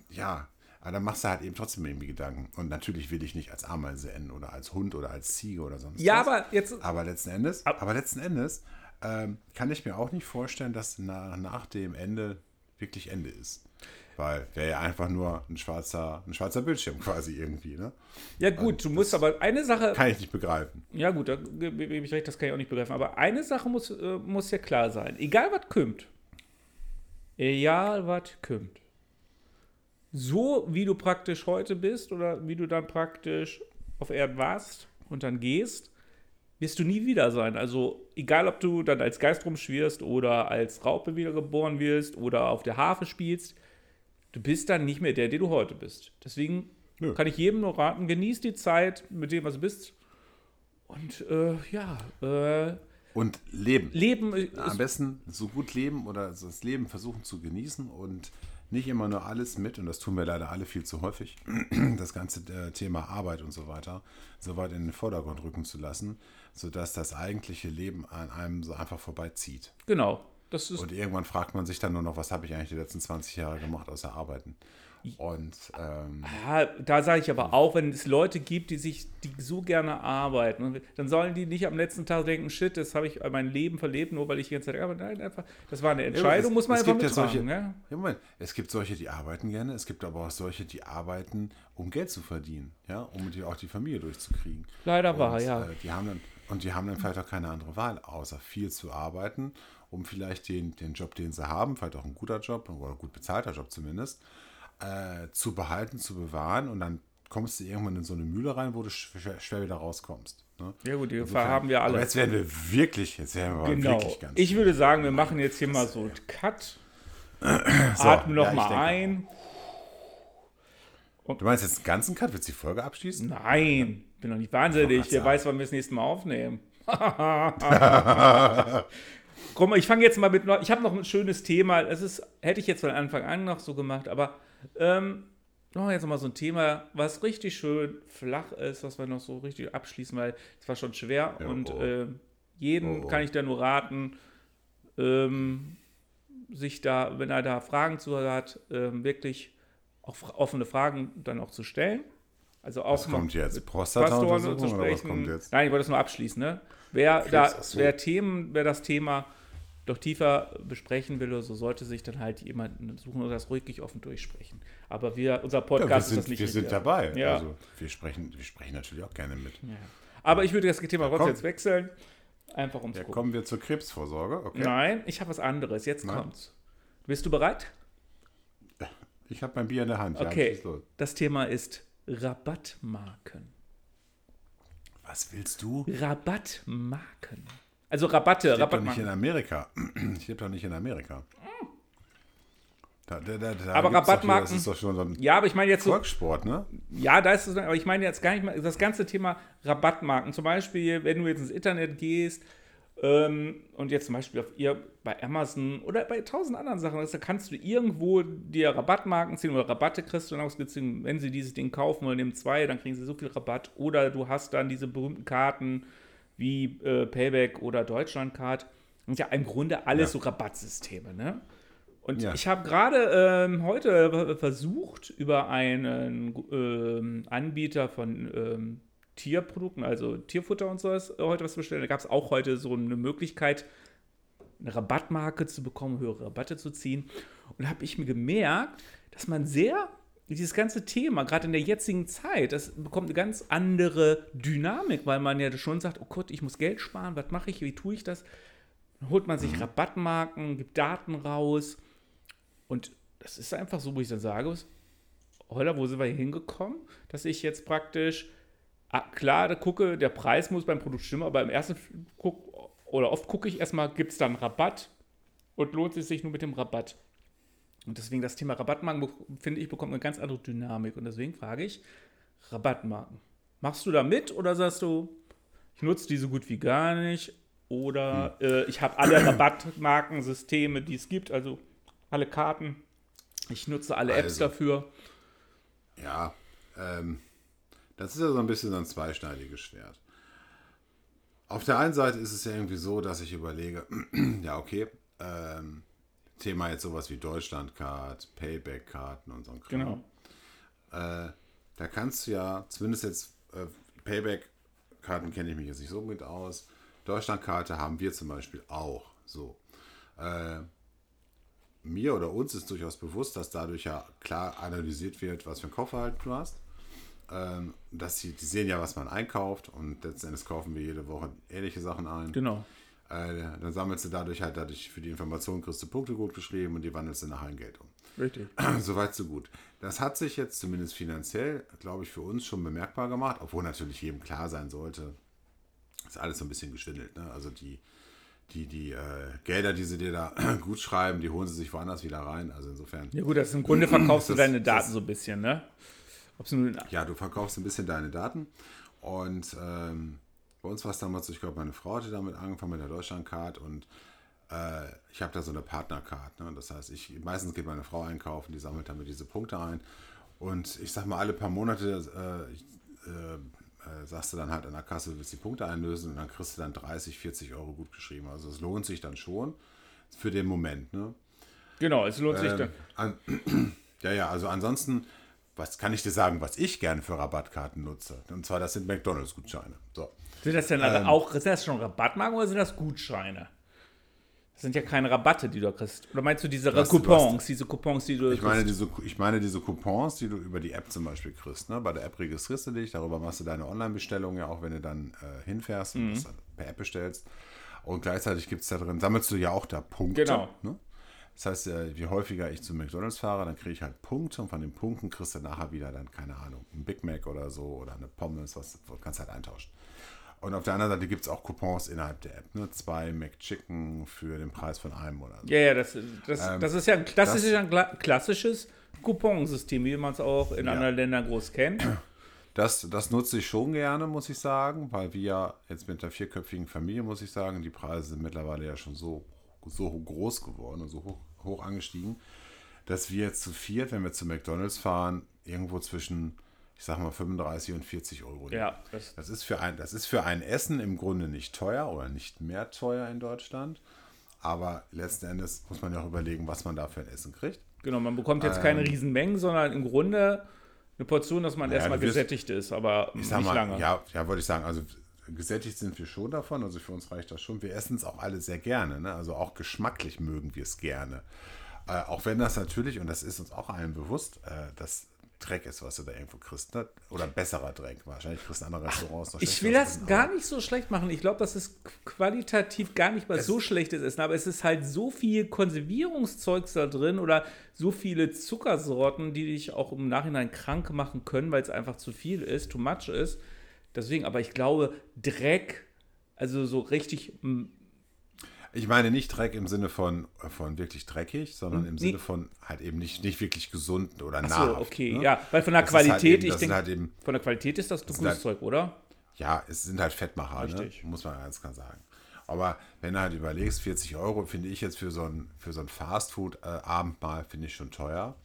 ja, aber dann machst du halt eben trotzdem irgendwie Gedanken. Und natürlich will ich nicht als Ameise enden oder als Hund oder als Ziege oder sonst ja, was. Ja, aber jetzt. Aber letzten Endes, ab, aber letzten Endes ähm, kann ich mir auch nicht vorstellen, dass nach, nach dem Ende wirklich Ende ist. Weil wäre ja einfach nur ein schwarzer, ein schwarzer Bildschirm quasi irgendwie, ne? Ja, gut, also, du musst aber eine Sache. Kann ich nicht begreifen. Ja, gut, da gebe ich recht, das kann ich auch nicht begreifen. Aber eine Sache muss, äh, muss ja klar sein. Egal, was kommt. Egal, was kommt. So wie du praktisch heute bist oder wie du dann praktisch auf Erden warst und dann gehst, wirst du nie wieder sein. Also egal, ob du dann als Geist rumschwirrst oder als Raupe wiedergeboren wirst oder auf der Harfe spielst, du bist dann nicht mehr der, der du heute bist. Deswegen ja. kann ich jedem nur raten, genieß die Zeit mit dem, was du bist. Und äh, ja. Äh, und leben. Leben. Am besten so gut leben oder das Leben versuchen zu genießen und nicht immer nur alles mit, und das tun wir leider alle viel zu häufig, das ganze äh, Thema Arbeit und so weiter so weit in den Vordergrund rücken zu lassen, sodass das eigentliche Leben an einem so einfach vorbeizieht. Genau. Und irgendwann fragt man sich dann nur noch, was habe ich eigentlich die letzten 20 Jahre gemacht außer Arbeiten? Und ähm, ja, da sage ich aber auch, wenn es Leute gibt, die sich, die so gerne arbeiten, dann sollen die nicht am letzten Tag denken, shit, das habe ich mein Leben verlebt, nur weil ich die ganze Zeit arbeite. Nein, einfach, das war eine Entscheidung, es, muss man einfach mittragen. Ja solche, ja? ja? Moment, es gibt solche, die arbeiten gerne, es gibt aber auch solche, die arbeiten, um Geld zu verdienen, ja, um die, auch die Familie durchzukriegen. Leider und, war, ja. Äh, die haben dann, und die haben dann vielleicht auch keine andere Wahl, außer viel zu arbeiten, um vielleicht den, den Job, den sie haben, vielleicht auch ein guter Job oder gut bezahlter Job zumindest, äh, zu behalten, zu bewahren und dann kommst du irgendwann in so eine Mühle rein, wo du schwer, schwer wieder rauskommst. Ne? Ja gut, die Gefahr haben wir alle. Aber jetzt werden wir wirklich, jetzt werden wir genau. wirklich ganz. Ich würde sagen, wir machen jetzt hier mal so einen Cut. so, Atmen noch ja, mal ein. Und du meinst jetzt einen ganzen Cut? Willst du die Folge abschließen? Nein, bin doch nicht wahnsinnig. Wer weiß, wann wir das nächste Mal aufnehmen. Komm, ich fange jetzt mal mit. Ich habe noch ein schönes Thema. Das ist, hätte ich jetzt von Anfang an noch so gemacht, aber ähm, wir jetzt mal so ein Thema, was richtig schön flach ist, was wir noch so richtig abschließen, weil es war schon schwer ja, und oh. äh, jeden oh, oh. kann ich da nur raten, ähm, sich da, wenn er da Fragen zu hat, ähm, wirklich auch offene Fragen dann auch zu stellen. Also auch was kommt jetzt? Prostata-Untersuchung zu sprechen. Nein, ich wollte das nur abschließen. Ne? Wer, da, wer, Themen, wer das Thema doch tiefer besprechen will oder so, sollte sich dann halt jemanden suchen oder das ruhig offen durchsprechen. Aber wir, unser Podcast ja, wir sind, ist das nicht. Wir sind dabei. Ja. Also wir sprechen, wir sprechen natürlich auch gerne mit. Ja. Aber ich würde das Thema Ja, trotzdem jetzt wechseln. Einfach ums Ja, Gucken. kommen wir zur Krebsvorsorge. Okay. Nein, ich habe was anderes. Jetzt Nein. kommt's. Bist du bereit? Ich habe mein Bier in der Hand. Okay. Das Thema ist Rabattmarken. Was willst du? Rabattmarken. Also Rabatte, Ich lebe doch nicht in Rabattmarken. Amerika. Ich lebe doch nicht in Amerika. Da, da, da, Aber doch hier- Rabattmarken- Das ist doch schon so ein Ja, aber ich meine jetzt so, Volkssport, ne? ja, da ist es, aber ich meine jetzt gar nicht mal, das ganze Thema Rabattmarken. Zum Beispiel, wenn du jetzt ins Internet gehst und jetzt zum Beispiel auf ihr bei Amazon oder bei tausend anderen Sachen, da kannst du irgendwo dir Rabattmarken ziehen oder Rabatte kriegst du dann ausgezogen, wenn sie dieses Ding kaufen oder nehmen zwei, dann kriegen sie so viel Rabatt. Oder du hast dann diese berühmten Karten wie äh, Payback oder Deutschlandcard. Und ja, im Grunde alles Ja. so Rabattsysteme, ne? Und Ja. ich habe gerade ähm, heute versucht, über einen ähm, Anbieter von ähm, Tierprodukten, also Tierfutter und sowas, äh, heute was zu bestellen. Da gab es auch heute so eine Möglichkeit, eine Rabattmarke zu bekommen, höhere Rabatte zu ziehen. Und da habe ich mir gemerkt, dass man sehr, dieses ganze Thema, gerade in der jetzigen Zeit, das bekommt eine ganz andere Dynamik, weil man ja schon sagt, oh Gott, ich muss Geld sparen, was mache ich, wie tue ich das? Dann holt man sich Rabattmarken, gibt Daten raus. Und das ist einfach so, wo ich dann sage, Holla, wo sind wir hier hingekommen? Dass ich jetzt praktisch, klar, da gucke, der Preis muss beim Produkt stimmen, aber im ersten guck, oder oft gucke ich erstmal, gibt es dann Rabatt und lohnt es sich nur mit dem Rabatt? Und deswegen das Thema Rabattmarken, finde ich, bekommt eine ganz andere Dynamik. Und deswegen frage ich, Rabattmarken. Machst du da mit oder sagst du, ich nutze die so gut wie gar nicht? Oder äh, ich habe alle Rabattmarkensysteme, die es gibt, also alle Karten. Ich nutze alle Apps Also. dafür. Ja, ähm, das ist ja so ein bisschen so ein zweischneidiges Schwert. Auf der einen Seite ist es ja irgendwie so, dass ich überlege, ja, okay, ähm, Thema jetzt sowas wie Deutschlandcard, Payback-Karten und so ein Kram. Genau. Äh, da kannst du ja, zumindest jetzt äh, Payback-Karten kenne ich mich jetzt nicht so mit aus. Deutschlandkarte haben wir zum Beispiel auch. So. Äh, mir oder uns ist durchaus bewusst, dass dadurch ja klar analysiert wird, was für ein Kaufverhalten du hast. Ähm, dass die, die sehen ja, was man einkauft und letzten Endes kaufen wir jede Woche ähnliche Sachen ein. Genau. Äh, dann sammelst du dadurch halt, dadurch für die Information kriegst du Punkte gut geschrieben und die wandelst du nachher in Geld um. Richtig. Soweit, so gut. Das hat sich jetzt zumindest finanziell, glaube ich, für uns schon bemerkbar gemacht, obwohl natürlich jedem klar sein sollte, ist alles so ein bisschen geschwindelt. Ne? Also die, die, die äh, Gelder, die sie dir da gut schreiben, die holen sie sich woanders wieder rein. Also insofern, Ja gut, das ist im Grunde verkaufst du deine Daten so ein bisschen, ne? Ob's nun, ja, du verkaufst ein bisschen deine Daten. Und ähm, bei uns war es damals, so, ich glaube, meine Frau hatte damit angefangen mit der Deutschlandcard und äh, ich habe da so eine Partnercard. Ne? Das heißt, ich meistens geht meine Frau einkaufen, die sammelt damit diese Punkte ein. Und ich sag mal, alle paar Monate äh, ich, äh, äh, sagst du dann halt an der Kasse, du willst die Punkte einlösen und dann kriegst du dann 30, 40 Euro gut geschrieben. Also es lohnt sich dann schon für den Moment. Ne? genau, es lohnt sich Ähm, dann. an, ja, ja, also ansonsten, was kann ich dir sagen, was ich gerne für Rabattkarten nutze? Und zwar, das sind McDonalds-Gutscheine. So. Sind das denn ähm, auch, sind das schon Rabattmarken oder sind das Gutscheine? Das sind ja keine Rabatte, die du kriegst. Oder meinst du diese hast- Coupons, diese Coupons, die du Ich meine, kriegst? diese, ich meine diese Coupons, die du über die App zum Beispiel kriegst. Ne? Bei der App registrierst du dich, darüber machst du deine Online-Bestellung ja auch, wenn du dann äh, hinfährst Mhm. und das dann per App bestellst. Und gleichzeitig gibt es da drin, sammelst du ja auch da Punkte. Genau. Ne? Das heißt, äh, je häufiger ich zu McDonalds fahre, dann kriege ich halt Punkte und von den Punkten kriegst du nachher wieder dann, keine Ahnung, ein Big Mac oder so oder eine Pommes, was du kannst halt eintauschen. Und auf der anderen Seite gibt es auch Coupons innerhalb der App. Ne? Zwei McChicken für den Preis von einem oder so. Ja, ja, das, das, Ähm, das ist ja ein, das das- ist ja ein kla- klassisches Couponsystem, wie man es auch in Ja. anderen Ländern groß kennt. Das, das nutze ich schon gerne, muss ich sagen, weil wir jetzt mit der vierköpfigen Familie, muss ich sagen, die Preise sind mittlerweile ja schon so, so groß geworden und so hoch, hoch angestiegen, dass wir jetzt zu viert, wenn wir zu McDonalds fahren, irgendwo zwischen, ich sag mal, 35 und 40 Euro liegen. Ja, das, Das ist, für ein, das ist für ein Essen im Grunde nicht teuer oder nicht mehr teuer in Deutschland. Aber letzten Endes muss man ja auch überlegen, was man da für ein Essen kriegt. genau, man bekommt jetzt Ähm, keine Riesenmengen, sondern im Grunde eine Portion, dass man Ja, erstmal wirst- gesättigt ist, aber nicht mal, lange. ja, ja, wollte ich sagen, also gesättigt sind wir schon davon, also für uns reicht das schon. Wir essen es auch alle sehr gerne, ne? also auch geschmacklich mögen wir es gerne. Äh, auch wenn das natürlich, und das ist uns auch allen bewusst, äh, dass Dreck ist, was du da irgendwo kriegst. Ne? Oder besserer Dreck. Wahrscheinlich kriegst du andere Restaurants noch Ich will das gar nicht so schlecht machen. Ich glaube, das ist qualitativ gar nicht mal es so schlechtes Essen. Aber es ist halt so viel Konservierungszeugs da drin oder so viele Zuckersorten, die dich auch im Nachhinein krank machen können, weil es einfach zu viel ist, too much ist. Deswegen, aber ich glaube, Dreck, also so richtig ich meine nicht Dreck im Sinne von, von wirklich dreckig, sondern im nee. Sinne von halt eben nicht, nicht wirklich gesund oder nah. So, okay, ne? ja, weil von der das Qualität, halt eben, ich denke, halt von der Qualität ist das gutes halt, Zeug, oder? Ja, es sind halt Fettmacher, ne? muss man ganz klar sagen. Aber wenn du halt überlegst, 40 Euro finde ich jetzt für so ein, für so ein Fastfood-Abendmahl, finde ich schon teuer.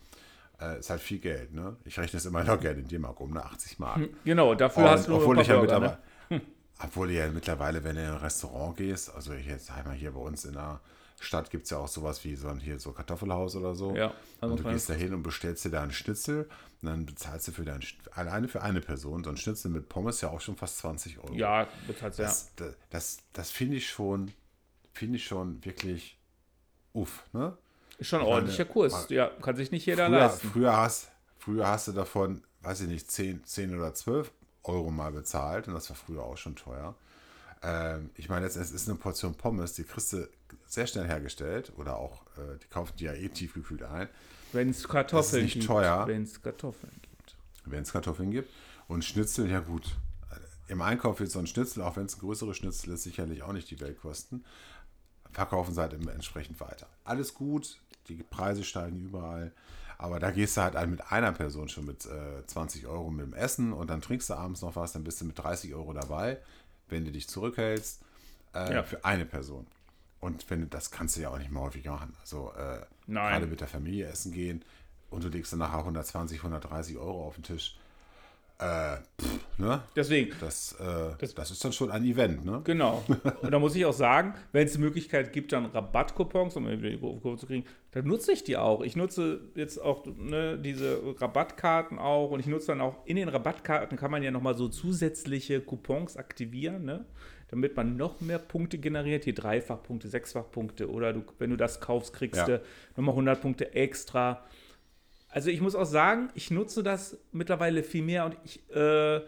Äh, ist halt viel Geld, ne? Ich rechne es immer noch Geld in D-Mark um, ne? 80 Mark. Hm, genau, dafür Und, hast du obwohl ich ja mittlerweile, ne? Obwohl du ja mittlerweile, wenn du in ein Restaurant gehst, also ich jetzt einmal hier bei uns in der Stadt gibt es ja auch sowas wie so ein hier so Kartoffelhaus oder so. Ja, und du gehst da hin und bestellst dir da einen Schnitzel und dann bezahlst du für dein alleine für eine Person so ein Schnitzel mit Pommes ja auch schon fast 20 Euro. Ja, bezahlst ja. Das, das, das, das finde ich schon, finde ich schon wirklich uff, ne? Ist schon ein ordentlicher Kurs. Ja, kann sich nicht jeder früher, leisten. Früher hast, früher hast du davon, weiß ich nicht, 10, 10 oder 12 Euro mal bezahlt und das war früher auch schon teuer. Ähm, ich meine, jetzt ist eine Portion Pommes, die kriegst du sehr schnell hergestellt oder auch, äh, die kaufen die ja eh tiefgekühlt ein. Wenn es Kartoffeln nicht gibt. teuer. Wenn es Kartoffeln gibt. Wenn es Kartoffeln gibt. Und Schnitzel, ja gut. Im Einkauf wird so ein Schnitzel, auch wenn es ein größeres Schnitzel ist, sicherlich auch nicht die Welt kosten. Verkaufen sie halt entsprechend weiter. Alles gut, die Preise steigen überall. Aber da gehst du halt mit einer Person schon mit äh, 20 Euro mit dem Essen und dann trinkst du abends noch was, dann bist du mit 30 Euro dabei, wenn du dich zurückhältst, äh, ja. für eine Person. Und wenn das kannst du ja auch nicht mehr häufig machen. Also äh, gerade mit der Familie essen gehen und du legst dann nachher 120, 130 Euro auf den Tisch. Äh, pff, ne? Deswegen. Das, äh, das, das, ist dann schon ein Event, ne? Genau. Und da muss ich auch sagen, wenn es die Möglichkeit gibt, dann Rabattcoupons, um die Kurve zu kriegen, dann nutze ich die auch. Ich nutze jetzt auch ne, diese Rabattkarten auch und ich nutze dann auch in den Rabattkarten kann man ja nochmal so zusätzliche Coupons aktivieren, ne? damit man noch mehr Punkte generiert. Hier Dreifachpunkte, Sechsfachpunkte oder du, wenn du das kaufst, kriegst ja. du nochmal 100 Punkte extra. Also ich muss auch sagen, ich nutze das mittlerweile viel mehr und ich äh,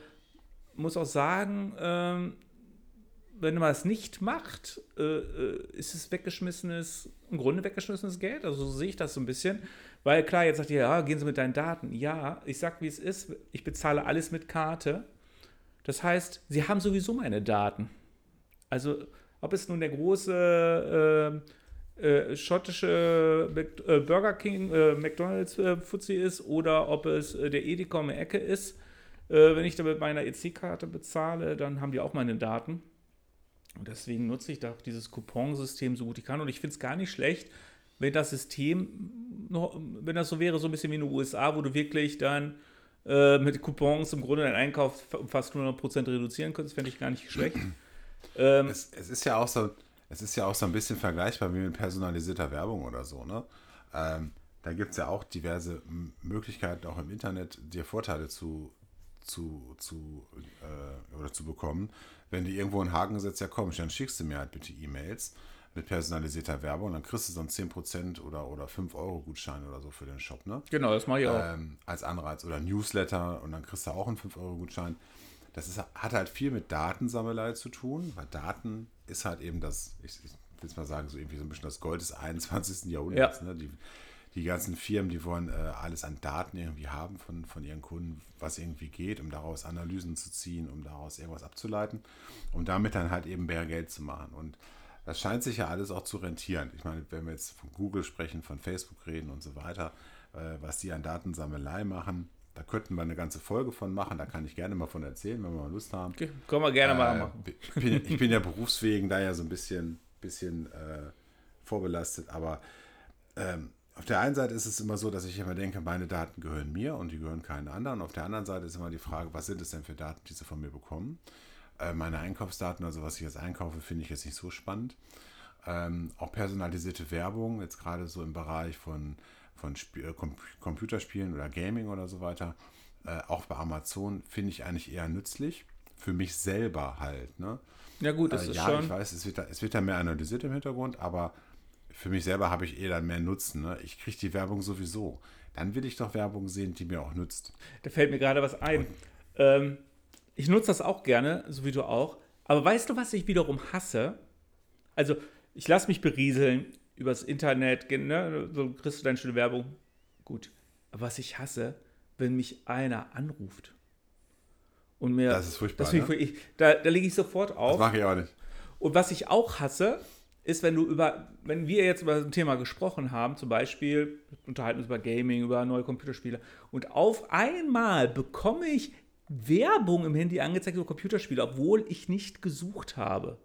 muss auch sagen, äh, wenn man es nicht macht, äh, äh, ist es weggeschmissenes, im Grunde weggeschmissenes Geld. Also so sehe ich das so ein bisschen. Weil klar, jetzt sagt ihr, ja, gehen Sie mit deinen Daten. Ja, ich sag, wie es ist. Ich bezahle alles mit Karte. Das heißt, Sie haben sowieso meine Daten. Also, ob es nun der große äh, schottische äh, Burger King, äh, McDonalds äh, Fuzzi ist oder ob es äh, der Edeka um die Ecke ist. Äh, wenn ich da mit meiner EC-Karte bezahle, dann haben die auch meine Daten. Und deswegen nutze ich da auch dieses Couponsystem so gut ich kann. Und ich finde es gar nicht schlecht, wenn das System, noch, wenn das so wäre, so ein bisschen wie in den USA, wo du wirklich dann mit Coupons im Grunde deinen Einkauf fast 100% reduzieren könntest, fände ich gar nicht schlecht. ähm, es, es, ist ja auch so, es ist ja auch so ein bisschen vergleichbar wie mit personalisierter Werbung oder so, ne? Ähm, da gibt es ja auch diverse Möglichkeiten, auch im Internet dir Vorteile zu, zu, zu, äh, oder zu bekommen. Wenn du irgendwo einen Haken setzt, ja komm, dann schickst du mir halt bitte E-Mails mit personalisierter Werbung, dann kriegst du so einen 10% oder, oder 5-Euro-Gutschein oder so für den Shop, ne? Genau, das mache ich auch. Ähm, als Anreiz oder Newsletter und dann kriegst du auch einen 5-Euro-Gutschein. Das ist, hat halt viel mit Datensammelei zu tun, weil Daten ist halt eben das, ich, ich will es mal sagen, so irgendwie so ein bisschen das Gold des 21. Jahrhunderts. Ja. Ne? Die, die ganzen Firmen, die wollen äh, alles an Daten irgendwie haben von, von ihren Kunden, was irgendwie geht, um daraus Analysen zu ziehen, um daraus irgendwas abzuleiten, um damit dann halt eben mehr Geld zu machen. Und das scheint sich ja alles auch zu rentieren. Ich meine, wenn wir jetzt von Google sprechen, von Facebook reden und so weiter, äh, was die an Datensammelei machen, da könnten wir eine ganze Folge von machen. Da kann ich gerne mal von erzählen, wenn wir mal Lust haben. Okay, können wir gerne äh, mal machen. Ich bin, ich bin ja berufswegen da ja so ein bisschen, bisschen äh, vorbelastet. Aber ähm, auf der einen Seite ist es immer so, dass ich immer denke, meine Daten gehören mir und die gehören keinen anderen. Auf der anderen Seite ist immer die Frage, was sind es denn für Daten, die sie von mir bekommen? Äh, meine Einkaufsdaten, also was ich jetzt einkaufe, finde ich jetzt nicht so spannend. Ähm, auch personalisierte Werbung, jetzt gerade so im Bereich von von Sp äh, Computerspielen oder Gaming oder so weiter, äh, auch bei Amazon, finde ich eigentlich eher nützlich, für mich selber halt. Ne? Ja, gut, das Äh, ist ja, schon. ich weiß, es wird, da, es wird da mehr analysiert im Hintergrund, aber für mich selber habe ich eh dann mehr Nutzen. Ne? Ich kriege die Werbung sowieso. Dann will ich doch Werbung sehen, die mir auch nützt. Da fällt mir gerade was ein. Ähm, ich nutze das auch gerne, so wie du auch. Aber weißt du, was ich wiederum hasse? Also, ich lasse mich berieseln übers Internet, ne? so kriegst du deine schöne Werbung. Gut. Aber was ich hasse, wenn mich einer anruft. Und mir. Das ist furchtbar, Das ne? ich, da, da lege ich sofort Das auf. mache ich auch nicht. Und was ich auch hasse, ist, wenn du über, wenn wir jetzt über ein Thema gesprochen haben, zum Beispiel unterhalten uns über Gaming, über neue Computerspiele, und auf einmal bekomme ich Werbung im Handy angezeigt über Computerspiele, obwohl ich nicht gesucht habe.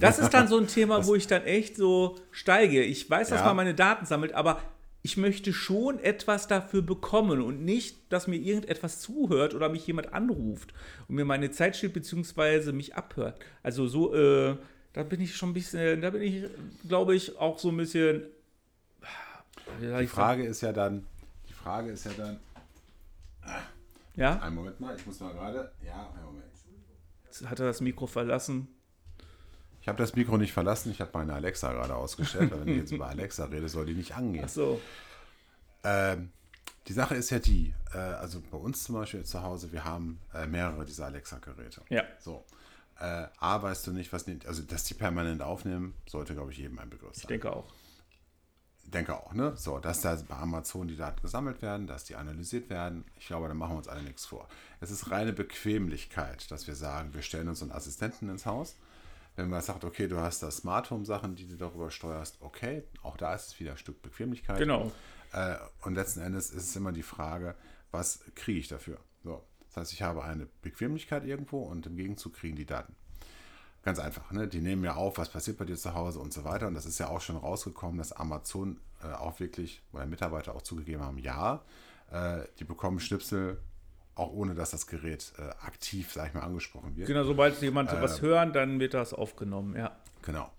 Das ist dann so ein Thema, wo ich dann echt so steige. Ich weiß, dass Ja. man meine Daten sammelt, aber ich möchte schon etwas dafür bekommen und nicht, dass mir irgendetwas zuhört oder mich jemand anruft und mir meine Zeit steht beziehungsweise mich abhört. Also so, äh, da bin ich schon ein bisschen, da bin ich, glaube ich, auch so ein bisschen. Die sagen? Frage ist ja dann, die Frage ist ja dann, Ja, einen Moment mal, ich muss mal gerade, ja, einen Moment. Jetzt hat er das Mikro verlassen. Ich habe das Mikro nicht verlassen, ich habe meine Alexa gerade ausgestellt, weil wenn ich jetzt über Alexa rede, soll die nicht angehen. Ach so. Ähm, die Sache ist ja die, äh, also bei uns zum Beispiel zu Hause, wir haben äh, mehrere dieser Alexa-Geräte. Ja. So. Äh, A, weißt du nicht, was die, also dass die permanent aufnehmen, sollte, glaube ich, jedem ein Begriff Ich sein. denke auch. denke auch, ne? So, dass da bei Amazon die Daten gesammelt werden, dass die analysiert werden. Ich glaube, da machen wir uns alle nichts vor. Es ist reine Bequemlichkeit, dass wir sagen, wir stellen uns einen Assistenten ins Haus. Wenn man sagt, okay, du hast da Smart Home Sachen, die du darüber steuerst, okay, auch da ist es wieder ein Stück Bequemlichkeit. Genau. Äh, und letzten Endes ist es immer die Frage, was kriege ich dafür? So, das heißt, ich habe eine Bequemlichkeit irgendwo und im Gegenzug kriegen die Daten. Ganz einfach, ne? Die nehmen ja auf, was passiert bei dir zu Hause und so weiter. Und das ist ja auch schon rausgekommen, dass Amazon äh, auch wirklich, oder Mitarbeiter auch zugegeben haben, ja, äh, die bekommen Schnipsel, auch ohne dass das Gerät äh, aktiv, sag ich mal, angesprochen wird. Genau, sobald jemand sowas hören, dann wird das aufgenommen, ja. Genau.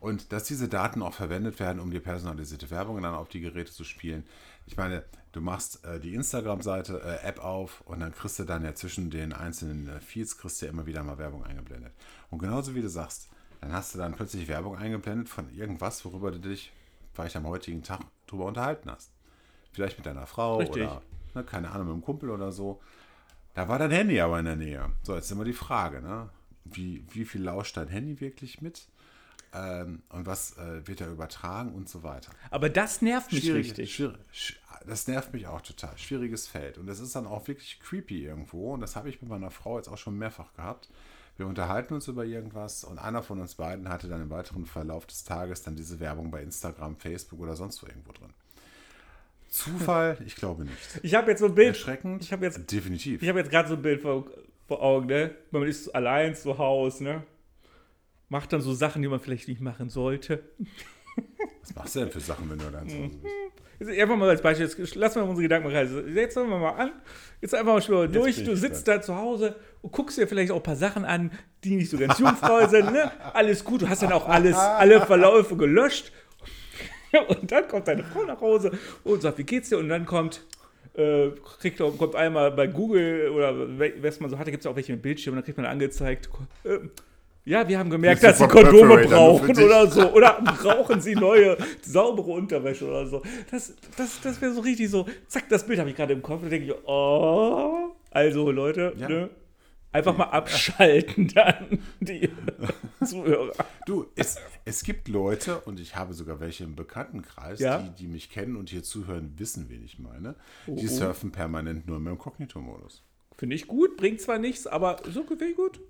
Und dass diese Daten auch verwendet werden, um dir personalisierte Werbung dann auf die Geräte zu spielen. Ich meine, du machst äh, die Instagram-Seite, äh, App auf und dann kriegst du dann ja zwischen den einzelnen äh, Feeds, kriegst du ja immer wieder mal Werbung eingeblendet. Und genauso wie du sagst, dann hast du dann plötzlich Werbung eingeblendet von irgendwas, worüber du dich vielleicht am heutigen Tag drüber unterhalten hast. Vielleicht mit deiner Frau Richtig. oder, ne, keine Ahnung, mit einem Kumpel oder so. Da war dein Handy aber in der Nähe. So, jetzt ist immer die Frage, ne? Wie, wie viel lauscht dein Handy wirklich mit? Ähm, und was äh, wird da übertragen und so weiter. Aber das nervt mich Schwierig- richtig. schwierig- sch- das nervt mich auch total. Schwieriges Feld. Und das ist dann auch wirklich creepy irgendwo. Und das habe ich mit meiner Frau jetzt auch schon mehrfach gehabt. Wir unterhalten uns über irgendwas und einer von uns beiden hatte dann im weiteren Verlauf des Tages dann diese Werbung bei Instagram, Facebook oder sonst wo irgendwo drin. Zufall? Ich glaube nicht. Ich habe jetzt so ein Bild. Erschreckend? Ich habe jetzt, Definitiv. ich habe jetzt gerade so ein Bild vor, vor Augen, ne? Man ist allein zu Hause, ne? Macht dann so Sachen, die man vielleicht nicht machen sollte. Was machst du denn für Sachen, wenn du allein zu Hause bist? Jetzt Einfach mal als Beispiel, jetzt lassen wir unsere Gedanken reisen. Jetzt fangen wir mal an. Jetzt einfach mal schnell durch. Du sitzt da zu Hause und guckst dir vielleicht auch ein paar Sachen an, die nicht so ganz jugendfrei sind. Ne? Alles gut, du hast dann auch alles, alle Verläufe gelöscht. Und dann kommt deine Frau nach Hause und sagt, wie geht's dir? Und dann kommt, äh, kriegt, kommt einmal bei Google oder was man so hatte, gibt es auch welche mit Bildschirm, dann kriegt man angezeigt, äh, ja, wir haben gemerkt, dass Sie Kondome brauchen oder so. Oder brauchen Sie neue, saubere Unterwäsche oder so. Das, das, das wäre so richtig so, zack, das Bild habe ich gerade im Kopf. Da denke ich, oh, also Leute, Ja. ne? Einfach mal abschalten dann, die Zuhörer. Du, es, es gibt Leute, und ich habe sogar welche im Bekanntenkreis, Ja. die, die mich kennen und hier zuhören, wissen, wen ich meine. Oh, Die oh. surfen permanent nur im Inkognito-Modus. Finde ich gut, bringt zwar nichts, aber so finde ich gut.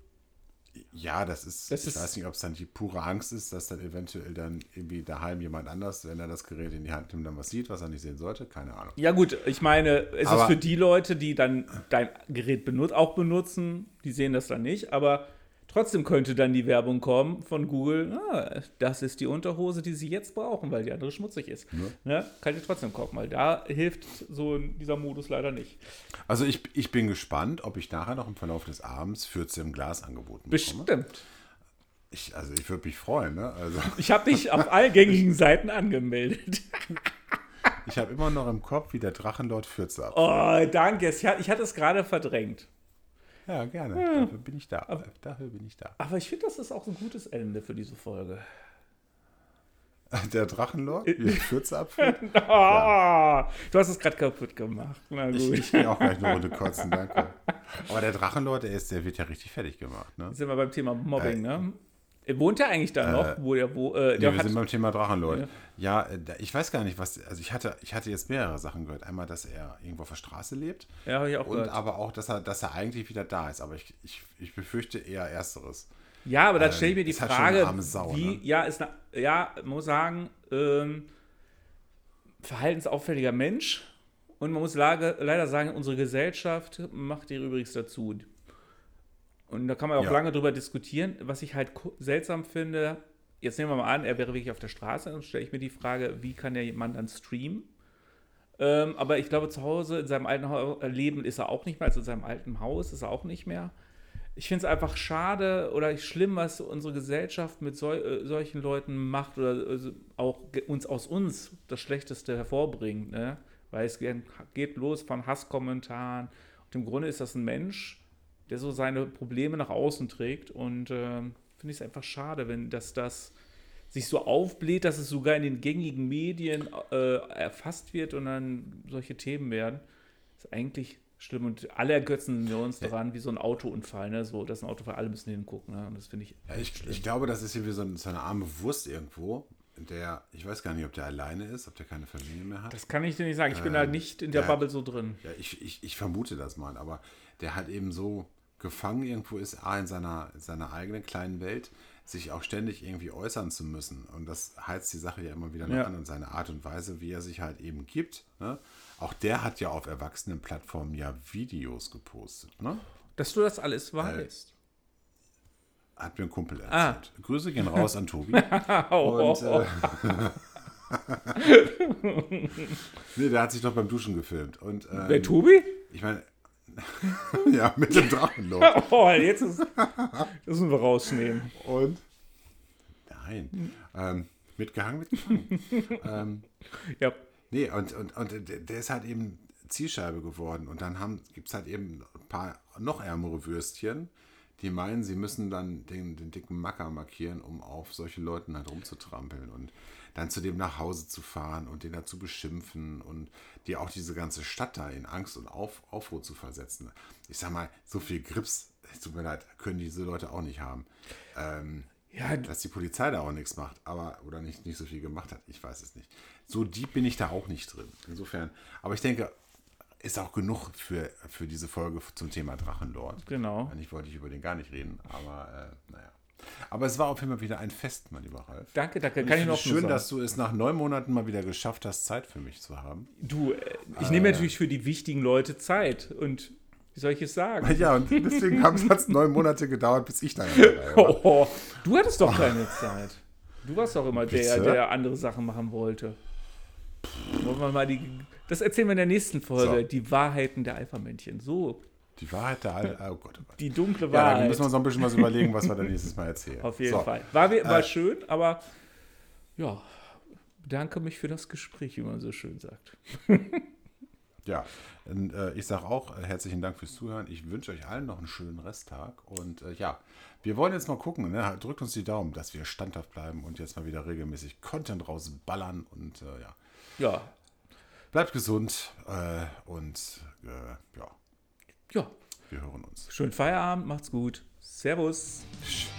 Ja, das ist, Das ich ist- weiß nicht, ob es dann die pure Angst ist, dass dann eventuell dann irgendwie daheim jemand anders, wenn er das Gerät in die Hand nimmt, dann was sieht, was er nicht sehen sollte. Keine Ahnung. Ja gut, ich meine, es ist Aber- für die Leute, die dann dein Gerät benut auch benutzen, die sehen das dann nicht, aber trotzdem könnte dann die Werbung kommen von Google, ah, das ist die Unterhose, die sie jetzt brauchen, weil die andere schmutzig ist. Ne? Kann ich trotzdem kaufen, weil da hilft so dieser Modus leider nicht. Also ich, ich bin gespannt, ob ich nachher noch im Verlauf des Abends 14 im Glas angeboten bekomme. Bestimmt. Ich, also ich würde mich freuen. Ne? Also Ich habe dich auf allen gängigen Seiten angemeldet. ich habe immer noch im Kopf, wie der Drachenlord Fürze ab. Oh, danke. Ich hatte es gerade verdrängt. Ja, gerne. Ja. Dafür bin ich da. Aber, Dafür bin ich da. Aber ich finde, das ist auch ein gutes Ende für diese Folge. Der Drachenlord? Wie ich Schürze abführt? oh, ja. Du hast es gerade kaputt gemacht. Na gut. Ich, ich gehe auch gleich eine Runde kotzen, danke. Aber der Drachenlord, der, ist, der wird ja richtig fertig gemacht. Ne? Jetzt sind wir beim Thema Mobbing, äh, ne? Wohnt er eigentlich da noch? Äh, wo der, wo, äh, der nee, wir sind beim Thema Drachenlord. Ja, ja äh, ich weiß gar nicht, was. Also ich hatte, ich hatte jetzt mehrere Sachen gehört. Einmal, dass er irgendwo auf der Straße lebt. Ja, habe ich auch Und gehört. aber auch, dass er, dass er eigentlich wieder da ist. Aber ich, ich, ich befürchte eher Ersteres. Ja, aber dann ähm, stelle ich mir die Frage, halt Sau, wie, ne? ja, ist eine, ja, muss sagen, ähm, verhaltensauffälliger Mensch. Und man muss leider sagen, unsere Gesellschaft macht ihr übrigens dazu. Und da kann man auch ja. lange drüber diskutieren. Was ich halt seltsam finde, jetzt nehmen wir mal an, er wäre wirklich auf der Straße, dann stelle ich mir die Frage, wie kann der Mann dann streamen? Ähm, aber ich glaube, zu Hause in seinem alten äh, Leben ist er auch nicht mehr, also in seinem alten Haus ist er auch nicht mehr. Ich finde es einfach schade oder schlimm, was unsere Gesellschaft mit sol äh, solchen Leuten macht oder also auch uns aus uns das Schlechteste hervorbringt. Ne? Weil es geht los von Hasskommentaren. Und im Grunde ist das ein Mensch, der so seine Probleme nach außen trägt. Und äh, finde ich es einfach schade, wenn das, das sich so aufbläht, dass es sogar in den gängigen Medien äh, erfasst wird und dann solche Themen werden. Das ist eigentlich schlimm. Und alle ergötzen wir uns daran, wie so ein Autounfall, ne? So, das ist ein Autounfall, alle müssen hingucken. Ne? Und das finde ich. Ja, ich, ich, glaube, das ist hier wie so, ein, so eine arme Wurst irgendwo. Der, ich weiß gar nicht, ob der alleine ist, ob der keine Familie mehr hat. Das kann ich dir nicht sagen. Ich bin da ähm, nicht in der, der Bubble so drin. Ja, ich, ich, ich vermute das mal, aber der hat eben so gefangen irgendwo ist, A, in seiner, in seiner eigenen kleinen Welt, sich auch ständig irgendwie äußern zu müssen. Und das heizt die Sache ja immer wieder ja. an und seine Art und Weise, wie er sich halt eben gibt. Ne? Auch der hat ja auf Erwachsenenplattformen ja Videos gepostet. Ne? Dass du das alles äh, weißt. Äh, hat mir ein Kumpel ah. erzählt. Ah. Grüße gehen raus an Tobi. und, äh, nee, der hat sich doch beim Duschen gefilmt. Und, ähm, Wer Tobi? Ich meine, ja, mit dem Drachenlord. oh, jetzt ist, müssen wir rausnehmen. Und? Nein. Ähm, mitgehangen, mitgefangen. ähm, ja. Nee, und, und, und der ist halt eben Zielscheibe geworden. Und dann gibt es halt eben ein paar noch ärmere Würstchen, die meinen, sie müssen dann den, den dicken Macker markieren, um auf solche Leuten halt rumzutrampeln. Und dann zu dem nach Hause zu fahren und den da zu beschimpfen und dir auch diese ganze Stadt da in Angst und Auf, Aufruhr zu versetzen. Ich sag mal, so viel Grips, tut mir leid, können diese Leute auch nicht haben. Ähm, ja, dass die Polizei da auch nichts macht, aber oder nicht, nicht so viel gemacht hat, ich weiß es nicht. So deep bin ich da auch nicht drin. Insofern, aber ich denke, ist auch genug für, für diese Folge zum Thema Drachenlord. Genau. Eigentlich wollte ich über den gar nicht reden, aber äh, naja. Aber es war auf jeden Fall wieder ein Fest, mein lieber Ralf. Danke, danke. Kann ich, ich noch Schön, dass du es nach neun Monaten mal wieder geschafft hast, Zeit für mich zu haben. Du, äh, ich äh, nehme natürlich für die wichtigen Leute Zeit und wie soll ich es sagen? Ja, und deswegen hat es neun Monate gedauert, bis ich dann war. Oh, du hattest doch keine Zeit. Du warst doch immer der, der andere Sachen machen wollte. Wollen wir mal die, das erzählen wir in der nächsten Folge. So. Die Wahrheiten der Alpha-Männchen. So die Wahrheit der Al oh Gott, oh Gott. Die dunkle Wahrheit. Ja, dann müssen wir uns noch ein bisschen was überlegen, was wir dann nächstes Mal erzählen. Auf jeden so. Fall. War, war äh, schön, aber ja, bedanke mich für das Gespräch, wie man so schön sagt. ja, und, äh, ich sage auch äh, herzlichen Dank fürs Zuhören. Ich wünsche euch allen noch einen schönen Resttag. Und äh, ja, wir wollen jetzt mal gucken. Ne? Drückt uns die Daumen, dass wir standhaft bleiben und jetzt mal wieder regelmäßig Content rausballern. Und äh, ja. Ja. Bleibt gesund äh, und ja ja. Wir hören uns. Schönen Feierabend, macht's gut. Servus. Tschüss.